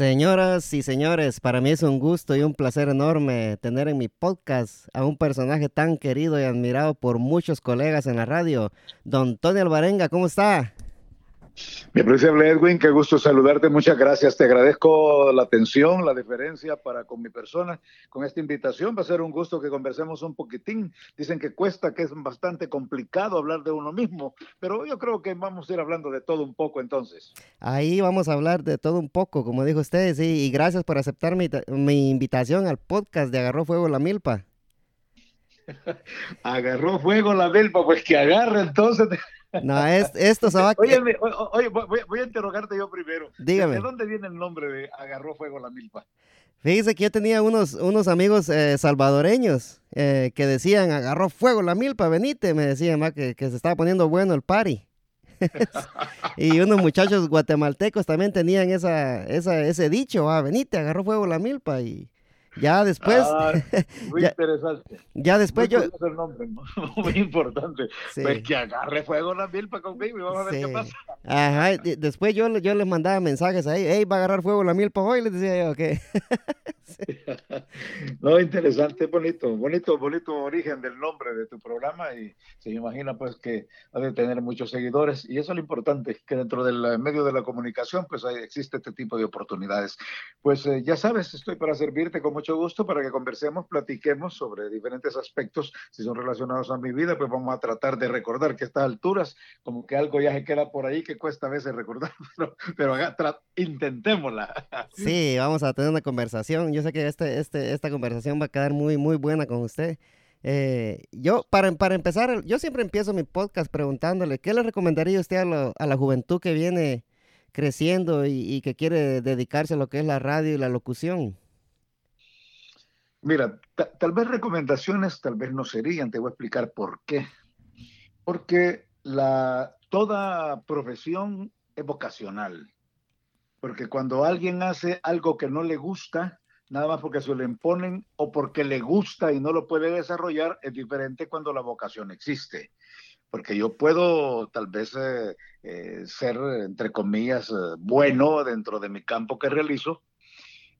Señoras y señores, para mí es un gusto y un placer enorme tener en mi podcast a un personaje tan querido y admirado por muchos colegas en la radio, don Tony Alvarenga, ¿cómo está? Mi apreciable Edwin, qué gusto saludarte, muchas gracias. Te agradezco la atención, la deferencia para con mi persona, con esta invitación. Va a ser un gusto que conversemos un poquitín. Dicen que cuesta, que es bastante complicado hablar de uno mismo, pero yo creo que vamos a ir hablando de todo un poco entonces. Ahí vamos a hablar de todo un poco, como dijo usted, sí, y gracias por aceptar mi, mi invitación al podcast de Agarró Fuego la Milpa. Agarró fuego la milpa, pues que agarre entonces. No, es, esto se va a... Oye, oye voy, voy, a interrogarte yo primero. Dígame. ¿De dónde viene el nombre de Agarró Fuego la Milpa? Fíjese que yo tenía unos, unos amigos eh, salvadoreños eh, que decían, agarró fuego la milpa, venite, me decían, que, que se estaba poniendo bueno el party. y unos muchachos guatemaltecos también tenían esa, esa, ese dicho, ah, venite, agarró fuego la milpa. Y, ya después. Ah, muy interesante. Ya después yo. El nombre, muy importante. Pues que agarre fuego la milpa conmigo y vamos a ver qué pasa. Ajá, después yo, yo les mandaba mensajes ahí, hey, va a agarrar fuego la milpa hoy, les decía yo, ok. no, interesante, bonito, bonito, bonito origen del nombre de tu programa y se imagina pues que ha de tener muchos seguidores y eso es lo importante, que dentro del medio de la comunicación pues existe este tipo de oportunidades. Pues eh, ya sabes, estoy para servirte con mucho gusto para que conversemos, platiquemos sobre diferentes aspectos, si son relacionados a mi vida, pues vamos a tratar de recordar que a estas alturas como que algo ya se queda por ahí que cuesta a veces recordar, pero, pero intentémosla. Sí, vamos a tener una conversación. Yo sé que este, este, esta conversación va a quedar muy, muy buena con usted. Eh, yo, para, para empezar, yo siempre empiezo mi podcast preguntándole, ¿qué le recomendaría usted a, a la juventud que viene creciendo y, que quiere dedicarse a lo que es la radio y la locución? Mira, tal vez recomendaciones, tal vez no serían, te voy a explicar por qué. Porque la, toda profesión es vocacional. Porque cuando alguien hace algo que no le gusta, nada más porque se lo imponen o porque le gusta y no lo puede desarrollar, es diferente cuando la vocación existe. Porque yo puedo tal vez eh, eh, ser, entre comillas, eh, bueno dentro de mi campo que realizo,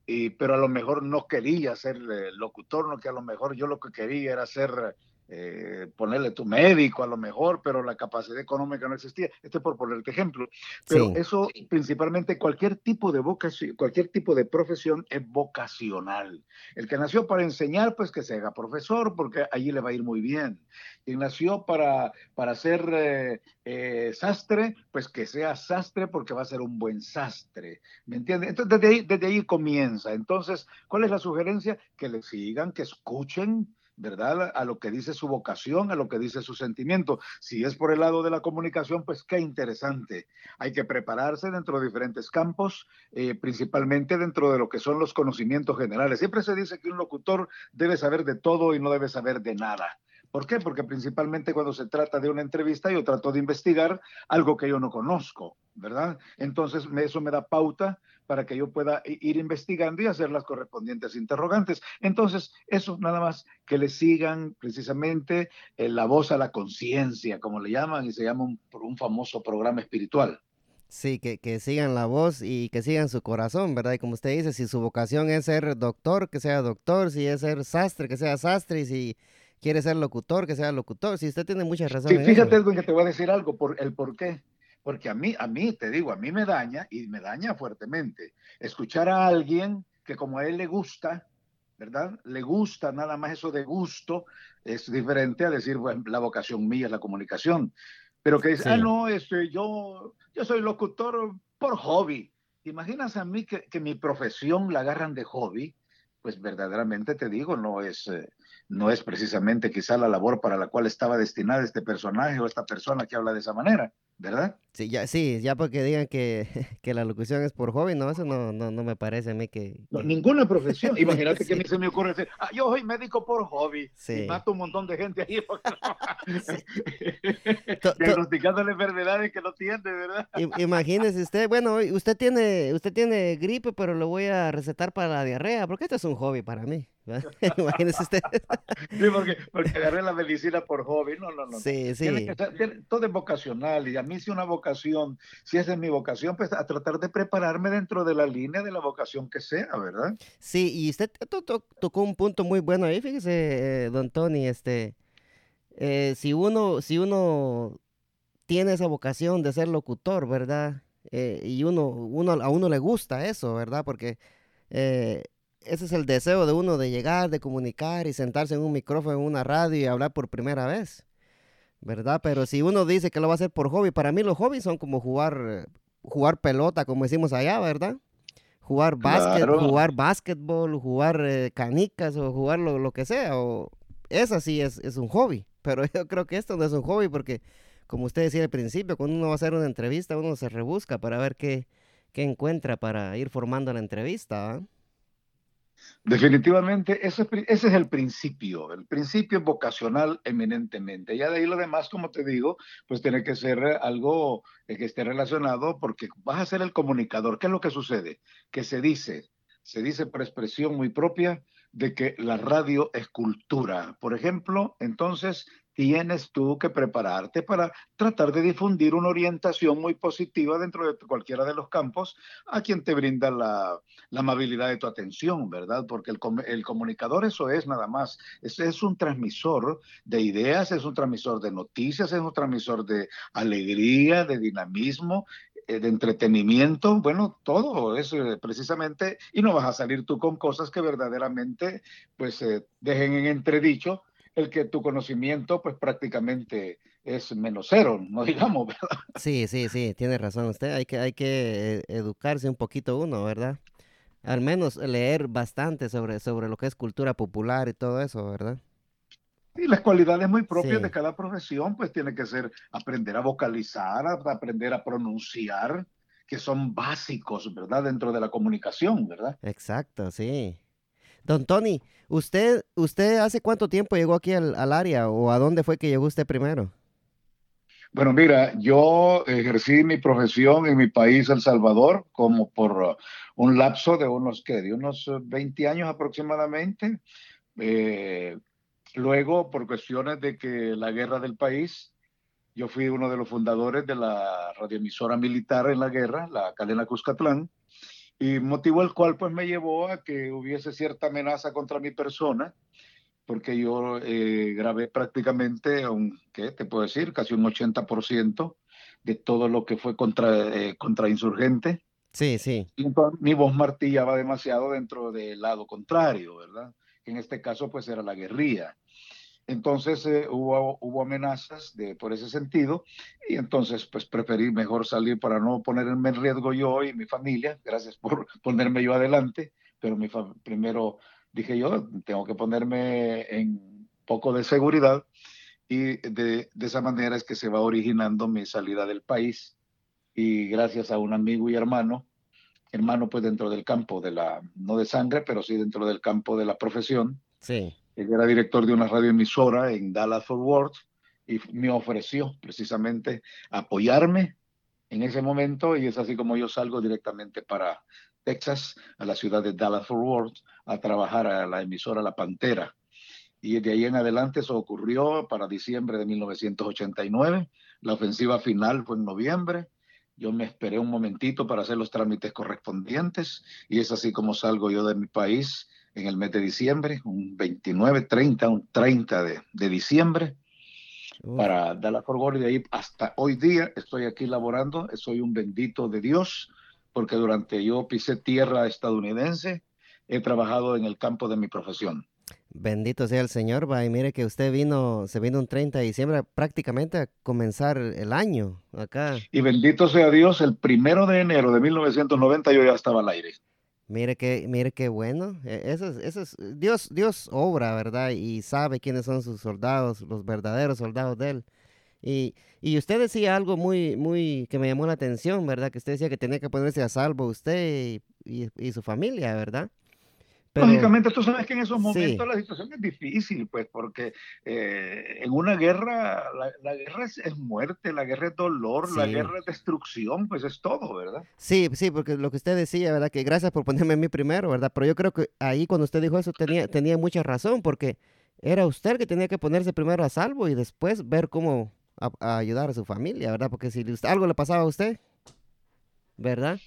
y, pero a lo mejor no quería ser locutor, no que a lo mejor yo lo que quería era ser eh, ponerle tu médico a lo mejor, pero la capacidad económica no existía. Este por ponerte ejemplo. Pero eso principalmente cualquier tipo de vocación, cualquier tipo de profesión es vocacional. El que nació para enseñar, pues que se haga profesor, porque allí le va a ir muy bien. Quien nació para, para ser eh, eh, sastre, pues que sea sastre porque va a ser un buen sastre. ¿Me entiendes? Entonces desde ahí, desde ahí comienza. Entonces, ¿cuál es la sugerencia? Que le sigan, que escuchen ¿verdad? A lo que dice su vocación, a lo que dice su sentimiento. Si es por el lado de la comunicación, pues qué interesante. Hay que prepararse dentro de diferentes campos, eh, principalmente dentro de lo que son los conocimientos generales. Siempre se dice que un locutor debe saber de todo y no debe saber de nada. ¿Por qué? Porque principalmente cuando se trata de una entrevista yo trato de investigar algo que yo no conozco, ¿verdad? Entonces eso me da pauta para que yo pueda ir investigando y hacer las correspondientes interrogantes. Entonces, eso nada más que le sigan precisamente eh, la voz a la conciencia, como le llaman, y se llama un, un famoso programa espiritual. Sí, que, que, sigan la voz y que sigan su corazón, ¿verdad? Y como usted dice, si su vocación es ser doctor, que sea doctor, si es ser sastre, que sea sastre, y si quiere ser locutor, que sea locutor. Si usted tiene muchas razones. Sí, fíjate, Edwin, que te voy a decir algo, por el por qué. Porque a mí, a mí, te digo, a mí me daña y me daña fuertemente escuchar a alguien que como a él le gusta, ¿verdad? Le gusta nada más eso de gusto, es diferente a decir, bueno, la vocación mía es la comunicación. Pero que dice, ah, no, este, yo, yo soy locutor por hobby. ¿Te imaginas a mí que, que mi profesión la agarran de hobby? Pues verdaderamente te digo, no es, eh, no es precisamente quizá la labor para la cual estaba destinada este personaje o esta persona que habla de esa manera, ¿verdad? Sí, ya, sí, ya porque digan que, que la locución es por hobby, no, eso no, no, no me parece a mí que... ninguna profesión. Imagínate que a mí se me ocurre decir, ah, yo soy médico por hobby y mato un montón de gente ahí diagnosticándole enfermedades que no tiene, ¿verdad? Imagínese usted, bueno, usted tiene, usted tiene gripe, pero lo voy a recetar para la diarrea, porque esto es un hobby para mí. Imagínese usted. sí, porque, porque agarré la medicina por hobby. No, no, no. Sí, sí. todo es vocacional y a mí si una vocación, si esa es mi vocación, pues a tratar de prepararme dentro de la línea de la vocación que sea, ¿verdad? Sí, y usted tocó un punto muy bueno ahí, fíjese, eh, don Tony, este, eh, si uno, si uno tiene esa vocación de ser locutor, ¿verdad? Eh, y uno, uno, a uno le gusta eso, ¿verdad? Porque ese es el deseo de uno de llegar, de comunicar y sentarse en un micrófono, en una radio y hablar por primera vez, ¿verdad? Pero si uno dice que lo va a hacer por hobby, para mí los hobbies son como jugar, jugar pelota, como decimos allá, ¿verdad? Jugar básquet, jugar básquetbol, jugar eh, canicas o jugar lo, lo, que sea. O, esa sí es, es un hobby, pero yo creo que esto no es un hobby porque como usted decía al principio, cuando uno va a hacer una entrevista, uno se rebusca para ver qué, qué encuentra para ir formando la entrevista. Definitivamente, ese, es el principio, el principio vocacional eminentemente. Ya de ahí lo demás, como te digo, pues tiene que ser algo eh, que esté relacionado porque vas a ser el comunicador. ¿Qué es lo que sucede? Que se dice, se dice por expresión muy propia de que la radio es cultura. Por ejemplo, entonces tienes tú que prepararte para tratar de difundir una orientación muy positiva dentro de cualquiera de los campos a quien te brinda la, amabilidad de tu atención, ¿verdad? Porque el, comunicador eso es nada más, es, un transmisor de ideas, es un transmisor de noticias, es un transmisor de alegría, de dinamismo, eh, de entretenimiento, bueno, todo es eh, precisamente, y no vas a salir tú con cosas que verdaderamente pues eh, dejen en entredicho el que tu conocimiento pues prácticamente es menos cero, no digamos, ¿verdad? Sí, sí, sí, tiene razón usted, hay que, hay que eh, educarse un poquito uno, ¿verdad? Al menos leer bastante sobre, sobre lo que es cultura popular y todo eso, ¿verdad? Y las cualidades muy propias de cada profesión, pues tiene que ser aprender a vocalizar, aprender a pronunciar, que son básicos, ¿verdad? Dentro de la comunicación, ¿verdad? Exacto, sí. Don Tony, ¿usted, usted hace cuánto tiempo llegó aquí al, área o a dónde fue que llegó usted primero? Bueno, mira, yo ejercí mi profesión en mi país, El Salvador, como por uh, un lapso de unos, ¿qué? De unos 20 uh, años aproximadamente. Eh, luego, por cuestiones de que la guerra del país, yo fui uno de los fundadores de la radioemisora militar en la guerra, la cadena Cuscatlán y motivo el cual pues me llevó a que hubiese cierta amenaza contra mi persona, porque yo eh, grabé prácticamente, un, ¿qué te puedo decir? Casi un 80% de todo lo que fue contra, eh, contra insurgente. Sí, sí. Y entonces, mi voz martillaba demasiado dentro del lado contrario, ¿verdad? En este caso pues era la guerrilla. Entonces eh, hubo, amenazas por ese sentido y entonces pues preferí mejor salir para no ponerme en riesgo yo y mi familia. Gracias por ponerme yo adelante, pero mi primero dije yo, tengo que ponerme en poco de seguridad y de, de esa manera es que se va originando mi salida del país y gracias a un amigo y hermano, hermano pues dentro del campo de la, no de sangre, pero sí dentro del campo de la profesión. Sí él era director de una radioemisora en Dallas Fort Worth y me ofreció precisamente apoyarme en ese momento y es así como yo salgo directamente para Texas, a la ciudad de Dallas Fort Worth, a trabajar a la emisora La Pantera. Y de ahí en adelante eso ocurrió para diciembre de 1989. La ofensiva final fue en noviembre. Yo me esperé un momentito para hacer los trámites correspondientes y es así como salgo yo de mi país en el mes de diciembre, un 29, 30, un 30 de, de diciembre, para dar la Fort y de ahí hasta hoy día estoy aquí laborando, soy un bendito de Dios, porque durante yo pisé tierra estadounidense, he trabajado en el campo de mi profesión. Bendito sea el Señor, va, y mire que usted vino, se vino un 30 de diciembre prácticamente a comenzar el año acá. Y bendito sea Dios, el primero de enero de 1990 yo ya estaba al aire. Mire que, mire qué bueno. E, es, es, Dios, Dios obra, ¿verdad? Y sabe quiénes son sus soldados, los verdaderos soldados de él. Y, y usted decía algo muy, muy, que me llamó la atención, ¿verdad? Que usted decía que tenía que ponerse a salvo usted y, y, su familia, ¿verdad? Lógicamente, tú sabes que en esos momentos la situación es difícil, pues, porque eh, en una guerra, la, guerra es, muerte, la guerra es dolor, la guerra es destrucción, pues es todo, ¿verdad? Sí, sí, porque lo que usted decía, ¿verdad? Que gracias por ponerme a mí primero, ¿verdad? Pero yo creo que ahí cuando usted dijo eso tenía, tenía mucha razón, porque era usted que tenía que ponerse primero a salvo y después ver cómo ayudar a su familia, ¿verdad? Porque si algo le pasaba a usted, ¿verdad?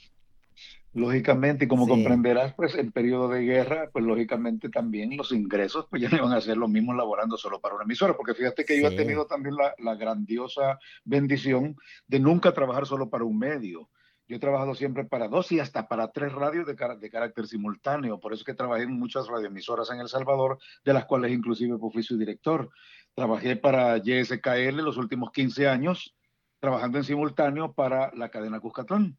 Lógicamente, y como comprenderás, pues en periodo de guerra, pues lógicamente también los ingresos pues ya no iban a ser los mismos laborando solo para una emisora, porque fíjate que yo he tenido también la, grandiosa bendición de nunca trabajar solo para un medio. Yo he trabajado siempre para dos y hasta para tres radios de, de carácter simultáneo. Por eso es que trabajé en muchas radioemisoras en El Salvador, de las cuales inclusive fui su director. Trabajé para YSKL los últimos 15 años, trabajando en simultáneo para la cadena Cuscatlán.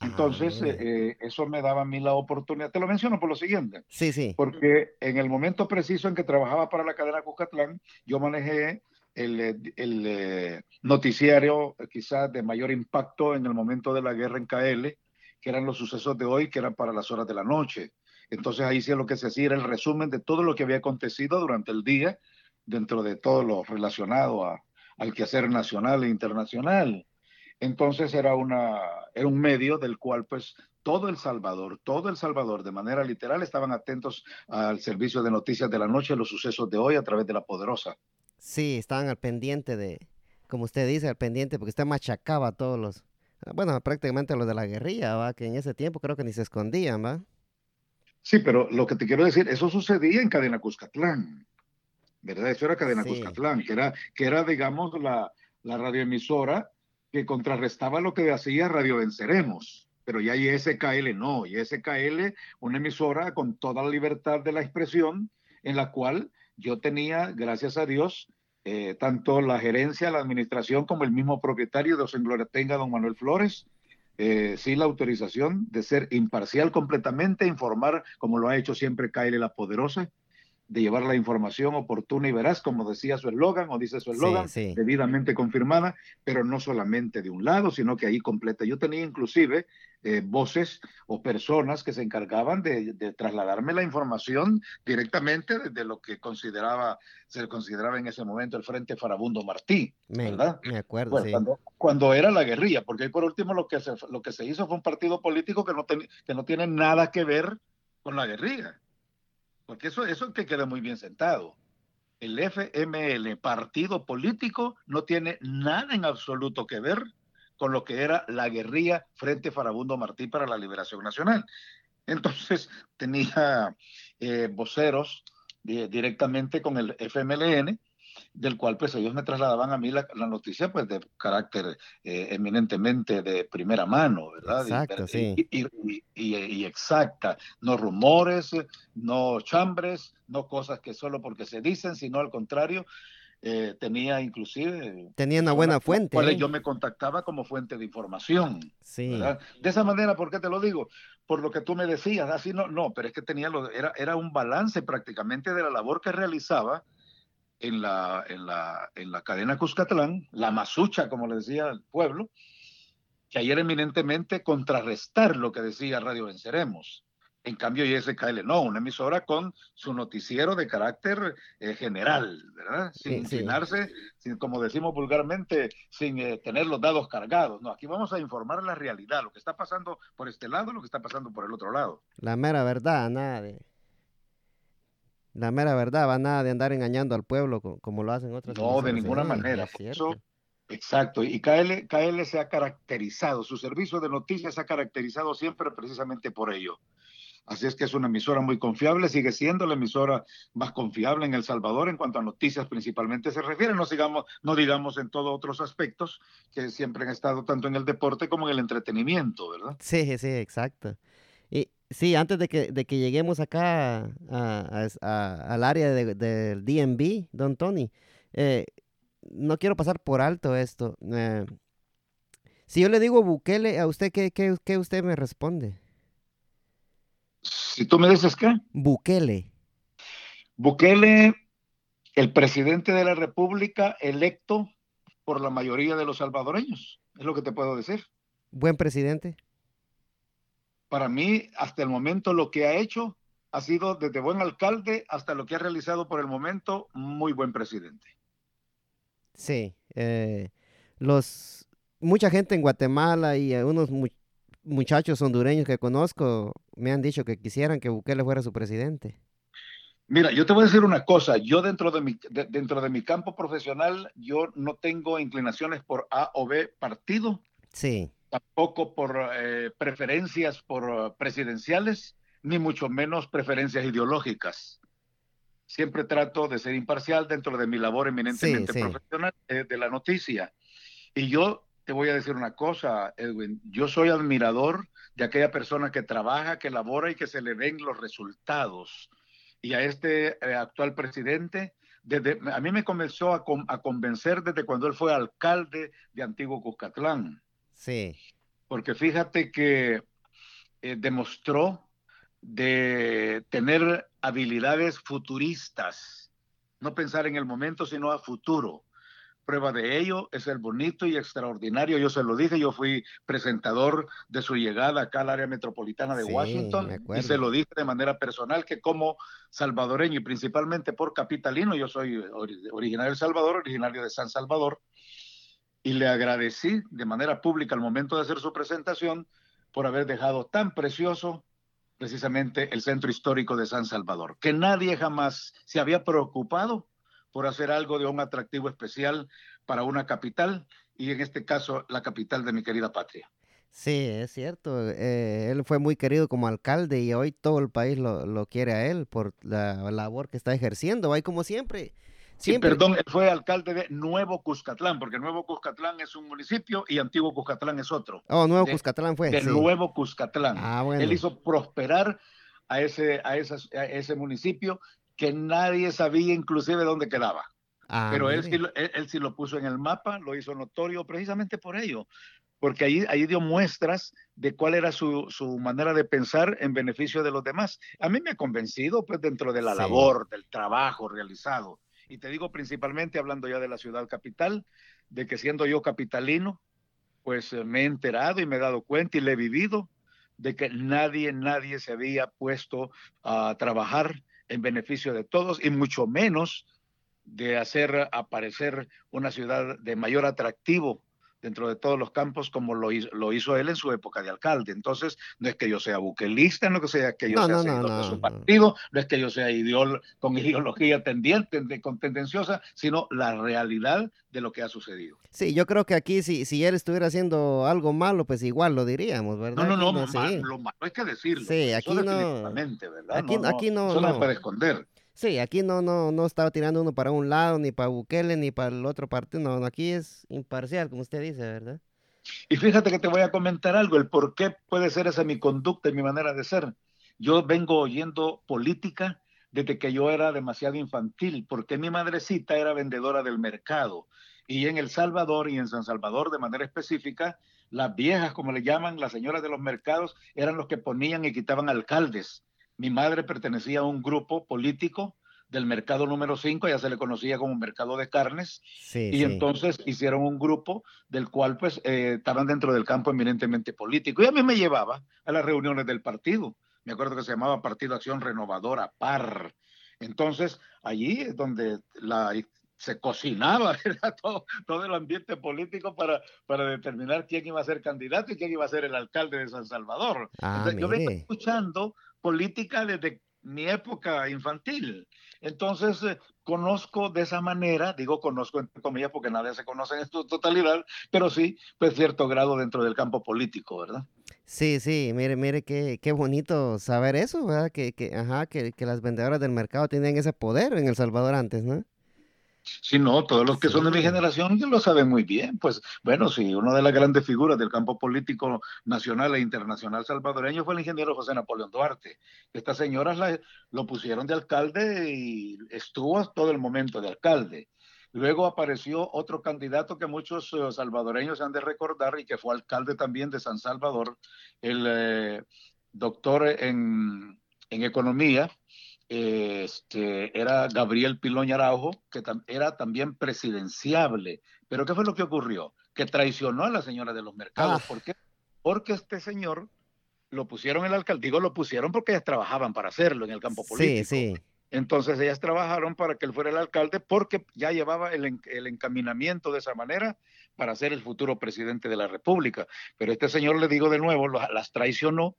Entonces, ah, eh, eh, eso me daba a mí la oportunidad. Te lo menciono por lo siguiente. Sí, sí. Porque en el momento preciso en que trabajaba para la cadena Cuscatlán, yo manejé el, eh, el noticiario quizás de mayor impacto en el momento de la guerra en KL, que eran los sucesos de hoy, que eran para las horas de la noche. Entonces ahí sí lo que se hacía era el resumen de todo lo que había acontecido durante el día, dentro de todo lo relacionado a, al quehacer nacional e internacional. Entonces era, una, era un medio del cual pues todo El Salvador, todo El Salvador de manera literal estaban atentos al servicio de noticias de la noche, los sucesos de hoy a través de la poderosa. Sí, estaban al pendiente de, como usted dice, al pendiente, porque usted machacaba a todos los, bueno, prácticamente los de la guerrilla, ¿va? Que en ese tiempo creo que ni se escondían, ¿va? Sí, pero lo que te quiero decir, eso sucedía en Cadena Cuscatlán, ¿verdad? Eso era Cadena Cuscatlán, que era, que era digamos, la, la radioemisora que contrarrestaba lo que hacía Radio Venceremos. Pero ya ISKL no, ISKL, una emisora con toda la libertad de la expresión, en la cual yo tenía, gracias a Dios, eh, tanto la gerencia, la administración, como el mismo propietario de Osengloria Tenga, don Manuel Flores, eh, la autorización de ser imparcial completamente, informar, como lo ha hecho siempre KL La Poderosa, de llevar la información oportuna y veraz, como decía su eslogan o dice su eslogan, debidamente confirmada, pero no solamente de un lado, sino que ahí completa. Yo tenía inclusive eh, voces o personas que se encargaban de, trasladarme la información directamente desde lo que consideraba, se consideraba en ese momento el Frente Farabundo Martí, ¿verdad? Me acuerdo, cuando, era la guerrilla, porque ahí por último lo que se, lo que se hizo fue un partido político que no, que no tiene nada que ver con la guerrilla porque eso, eso que queda muy bien sentado. El FML, partido político, no tiene nada en absoluto que ver con lo que era la guerrilla Frente Farabundo Martí para la Liberación Nacional. Entonces tenía eh, voceros eh, directamente con el FMLN del cual pues ellos me trasladaban a mí la, noticia pues de carácter eh, eminentemente de primera mano, ¿verdad? Exacto, y, sí. Y, exacta, no rumores, no chambres, no cosas que solo porque se dicen, sino al contrario, eh, tenía inclusive... Tenía una buena fuente. ¿eh? Yo me contactaba como fuente de información. Sí. De esa manera, ¿por qué te lo digo? Por lo que tú me decías, así no, no, pero es que tenía lo, era, era un balance prácticamente de la labor que realizaba en la, en la, en la cadena Cuscatlán, la masucha, como le decía el pueblo, que ayer eminentemente contrarrestar lo que decía Radio Venceremos. En cambio, YSKL no, una emisora con su noticiero de carácter eh, general, ¿verdad? Sin inclinarse, sin, como decimos vulgarmente, sin eh, tener los dados cargados. No, aquí vamos a informar la realidad, lo que está pasando por este lado, lo que está pasando por el otro lado. La mera verdad, nada de la mera verdad, va nada de andar engañando al pueblo como, lo hacen otras No, de ninguna manera. exacto. Y KL, KL se ha caracterizado, su servicio de noticias se ha caracterizado siempre precisamente por ello. Así es que es una emisora muy confiable, sigue siendo la emisora más confiable en El Salvador en cuanto a noticias principalmente se refiere, no, sigamos, no digamos en todos otros aspectos que siempre han estado tanto en el deporte como en el entretenimiento, ¿verdad? Sí, sí, exacto. Sí, antes de que, de que lleguemos acá al área del DMV, don Tony, eh, no quiero pasar por alto esto. Eh, si yo le digo Bukele, ¿a usted qué, qué, usted me responde? Si tú me dices qué? Bukele. Bukele, el presidente de la República electo por la mayoría de los salvadoreños, es lo que te puedo decir. Buen presidente para mí, hasta el momento, lo que ha hecho ha sido desde buen alcalde hasta lo que ha realizado por el momento, muy buen presidente. Sí, eh, los mucha gente en Guatemala y unos muchachos hondureños que conozco me han dicho que quisieran que Bukele fuera su presidente. Mira, yo te voy a decir una cosa, yo dentro de mi, dentro de mi campo profesional, yo no tengo inclinaciones por A o B partido. Sí. Tampoco por eh, preferencias por eh, presidenciales, ni mucho menos preferencias ideológicas. Siempre trato de ser imparcial dentro de mi labor eminentemente profesional eh, de la noticia. Y yo te voy a decir una cosa, Edwin, yo soy admirador de aquella persona que trabaja, que labora y que se le ven los resultados y a este eh, actual presidente, desde, a mí me comenzó a, convencer desde cuando él fue alcalde de Antiguo Cuscatlán. Sí. Porque fíjate que eh, demostró de tener habilidades futuristas, no pensar en el momento, sino a futuro. Prueba de ello es el bonito y extraordinario, yo se lo dije, yo fui presentador de su llegada acá al área metropolitana de Washington y se lo dije de manera personal que como salvadoreño y principalmente por capitalino, yo soy originario de Salvador, originario de San Salvador, y le agradecí de manera pública al momento de hacer su presentación por haber dejado tan precioso precisamente el centro histórico de San Salvador, que nadie jamás se había preocupado por hacer algo de un atractivo especial para una capital y en este caso la capital de mi querida patria. Sí, es cierto. Eh, él fue muy querido como alcalde y hoy todo el país lo, quiere a él por la labor que está ejerciendo. Hay como siempre. Sí, perdón, él fue alcalde de Nuevo Cuscatlán, porque Nuevo Cuscatlán es un municipio y Antiguo Cuscatlán es otro. Oh, Nuevo Cuscatlán fue. De Nuevo Cuscatlán. Ah, bueno. Él hizo prosperar a ese, a, a ese municipio que nadie sabía inclusive dónde quedaba. Ah, Pero él sí, él, sí, lo puso en el mapa, lo hizo notorio precisamente por ello, porque ahí, ahí dio muestras de cuál era su, su, manera de pensar en beneficio de los demás. A mí me ha convencido, pues, dentro de la labor, del trabajo realizado. Y te digo principalmente, hablando ya de la ciudad capital, de que siendo yo capitalino, pues eh, me he enterado y me he dado cuenta y le he vivido de que nadie, nadie se había puesto a trabajar en beneficio de todos y mucho menos de hacer aparecer una ciudad de mayor atractivo dentro de todos los campos como lo hizo, lo hizo él en su época de alcalde. Entonces, no es que yo sea buquelista, no es que sea que yo sea no, de su partido, no es que yo sea con ideología tendiente, con tendenciosa, sino la realidad de lo que ha sucedido. Sí, yo creo que aquí si, si él estuviera haciendo algo malo, pues igual lo diríamos, ¿verdad? No, no, no, lo malo hay que decirlo. Sí, aquí no. Aquí no, aquí no, no, puede esconder. Sí, aquí no, no, no estaba tirando uno para un lado, ni para Bukele, ni para el otro partido. No, aquí es imparcial, como usted dice, ¿verdad? Y fíjate que te voy a comentar algo, el por qué puede ser esa mi conducta y mi manera de ser. Yo vengo oyendo política desde que yo era demasiado infantil, porque mi madrecita era vendedora del mercado. Y en El Salvador y en San Salvador de manera específica, las viejas, como le llaman, las señoras de los mercados, eran los que ponían y quitaban alcaldes mi madre pertenecía a un grupo político del mercado número 5, ya se le conocía como mercado de carnes, y entonces hicieron un grupo del cual pues eh, estaban dentro del campo eminentemente político. Y a mí me llevaba a las reuniones del partido. Me acuerdo que se llamaba Partido Acción Renovadora, PAR. Entonces, allí es donde la, se cocinaba todo, todo el ambiente político para, para determinar quién iba a ser candidato y quién iba a ser el alcalde de San Salvador. Ah, yo vengo escuchando política desde mi época infantil. Entonces, eh, conozco de esa manera, digo conozco entre comillas porque nadie se conoce en su totalidad, pero sí, pues cierto grado dentro del campo político, ¿verdad? Sí, sí, mire, mire qué, qué bonito saber eso, ¿verdad? Que, que, ajá, que, que las vendedoras del mercado tienen ese poder en El Salvador antes, ¿no? Sí, no, todos los que son de mi generación lo saben muy bien. Pues bueno, sí, una de las grandes figuras del campo político nacional e internacional salvadoreño fue el ingeniero José Napoleón Duarte. Estas señoras lo pusieron de alcalde y estuvo todo el momento de alcalde. Luego apareció otro candidato que muchos eh, salvadoreños han de recordar y que fue alcalde también de San Salvador, el eh, doctor en, en economía, este, era Gabriel Piloña Araujo, que era también presidenciable. Pero ¿qué fue lo que ocurrió? Que traicionó a la señora de los mercados. Ah. ¿Por qué? Porque este señor lo pusieron en el alcalde, digo lo pusieron porque ellas trabajaban para hacerlo en el campo político. Sí, sí. Entonces ellas trabajaron para que él fuera el alcalde porque ya llevaba el, el, encaminamiento de esa manera para ser el futuro presidente de la República. Pero este señor, le digo de nuevo, las traicionó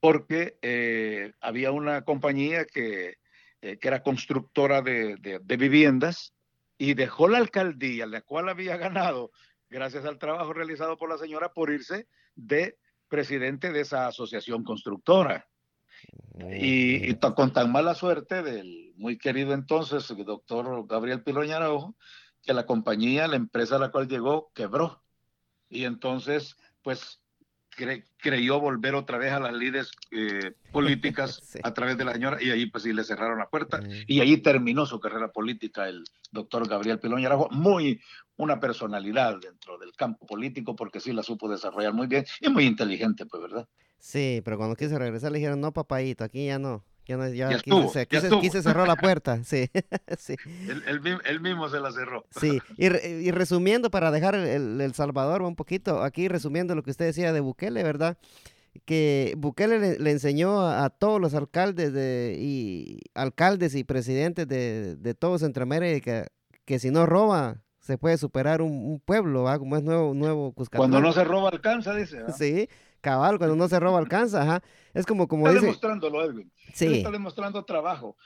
porque eh, había una compañía que, eh, que era constructora de, de, de, viviendas y dejó la alcaldía, la cual había ganado gracias al trabajo realizado por la señora, por irse de presidente de esa asociación constructora. Y, con tan mala suerte del muy querido entonces el doctor Gabriel Piloña Araujo, que la compañía, la empresa a la cual llegó, quebró. Y entonces, pues creyó volver otra vez a las líderes eh, políticas a través de la señora y ahí pues sí le cerraron la puerta y ahí terminó su carrera política el doctor Gabriel Pilón Araujo, muy una personalidad dentro del campo político porque sí la supo desarrollar muy bien y muy inteligente pues, ¿verdad? Sí, pero cuando quiso regresar le dijeron, no, papayito, aquí ya no. Ya, no, ya, aquí, se, cerró la puerta, sí. sí. Él, mismo se la cerró. Sí, y, resumiendo, para dejar el, el, Salvador un poquito, aquí resumiendo lo que usted decía de Bukele, ¿verdad? Que Bukele le, enseñó a, todos los alcaldes de, y alcaldes y presidentes de, de todo Centroamérica que si no roba, se puede superar un, pueblo, ¿va? Como es nuevo, nuevo Cuscatlán. Cuando no se roba, alcanza, dice. Sí, cabal, cuando no se roba alcanza, ajá. Es como, como está demostrándolo, Edwin. Sí. está demostrando trabajo.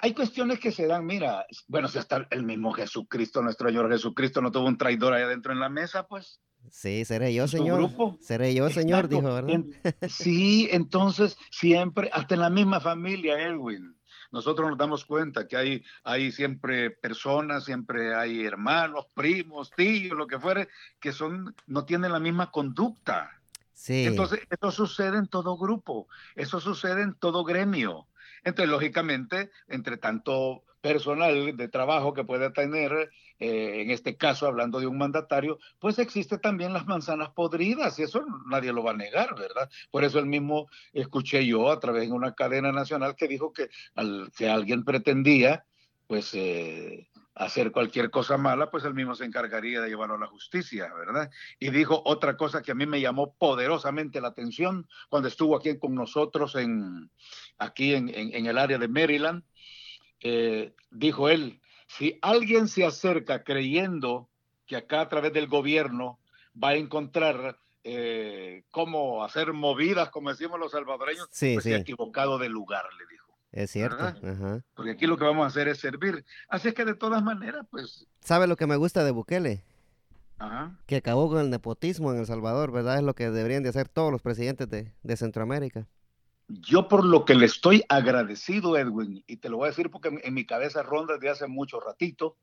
Hay cuestiones que se dan, mira, bueno, si hasta el mismo Jesucristo, nuestro Señor Jesucristo, no tuvo un traidor ahí adentro en la mesa, pues. Sí, seré yo, señor. Grupo? Seré yo, señor, dijo, ¿verdad? sí, entonces siempre, hasta en la misma familia, Edwin. Nosotros nos damos cuenta que hay, hay siempre personas, siempre hay hermanos, primos, tíos, lo que fuere, que son, no tienen la misma conducta entonces, eso sucede en todo grupo, eso sucede en todo gremio. Entonces, lógicamente, entre tanto personal de trabajo que puede tener, eh, en este caso hablando de un mandatario, pues existe también las manzanas podridas y eso nadie lo va a negar, ¿verdad? Por eso el mismo escuché yo a través de una cadena nacional que dijo que al, que alguien pretendía, pues, eh, hacer cualquier cosa mala, pues él mismo se encargaría de llevarlo a la justicia, ¿verdad? Y dijo otra cosa que a mí me llamó poderosamente la atención cuando estuvo aquí con nosotros en, aquí en, el área de Maryland. Eh, dijo él, si alguien se acerca creyendo que acá a través del gobierno va a encontrar eh, cómo hacer movidas, como decimos los salvadoreños, sí, pues se ha equivocado de lugar, le dijo. Es cierto. Porque aquí lo que vamos a hacer es servir. Así es que de todas maneras, pues... ¿Sabe lo que me gusta de Bukele? Que acabó con el nepotismo en El Salvador, ¿verdad? Es lo que deberían de hacer todos los presidentes de, de Centroamérica. Yo por lo que le estoy agradecido, Edwin, y te lo voy a decir porque en mi cabeza ronda desde hace mucho ratito,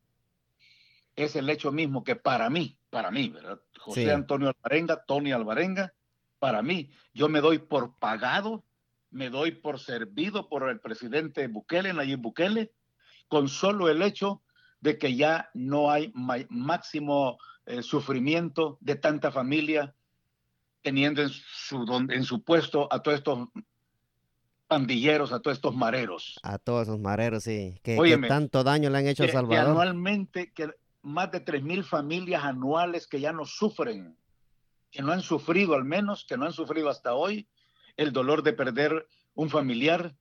es el hecho mismo que para mí, para mí, ¿verdad? José Antonio Alvarenga, Tony Alvarenga, para mí, yo me doy por pagado me doy por servido por el presidente Bukele, Nayib Bukele, con solo el hecho de que ya no hay máximo eh, sufrimiento de tanta familia teniendo en su, en su puesto a todos estos pandilleros, a todos estos mareros. A todos esos mareros, sí. Que, tanto daño le han hecho a Salvador. Que anualmente, que más de 3.000 familias anuales que ya no sufren, que no han sufrido al menos, que no han sufrido hasta hoy, el dolor de perder un familiar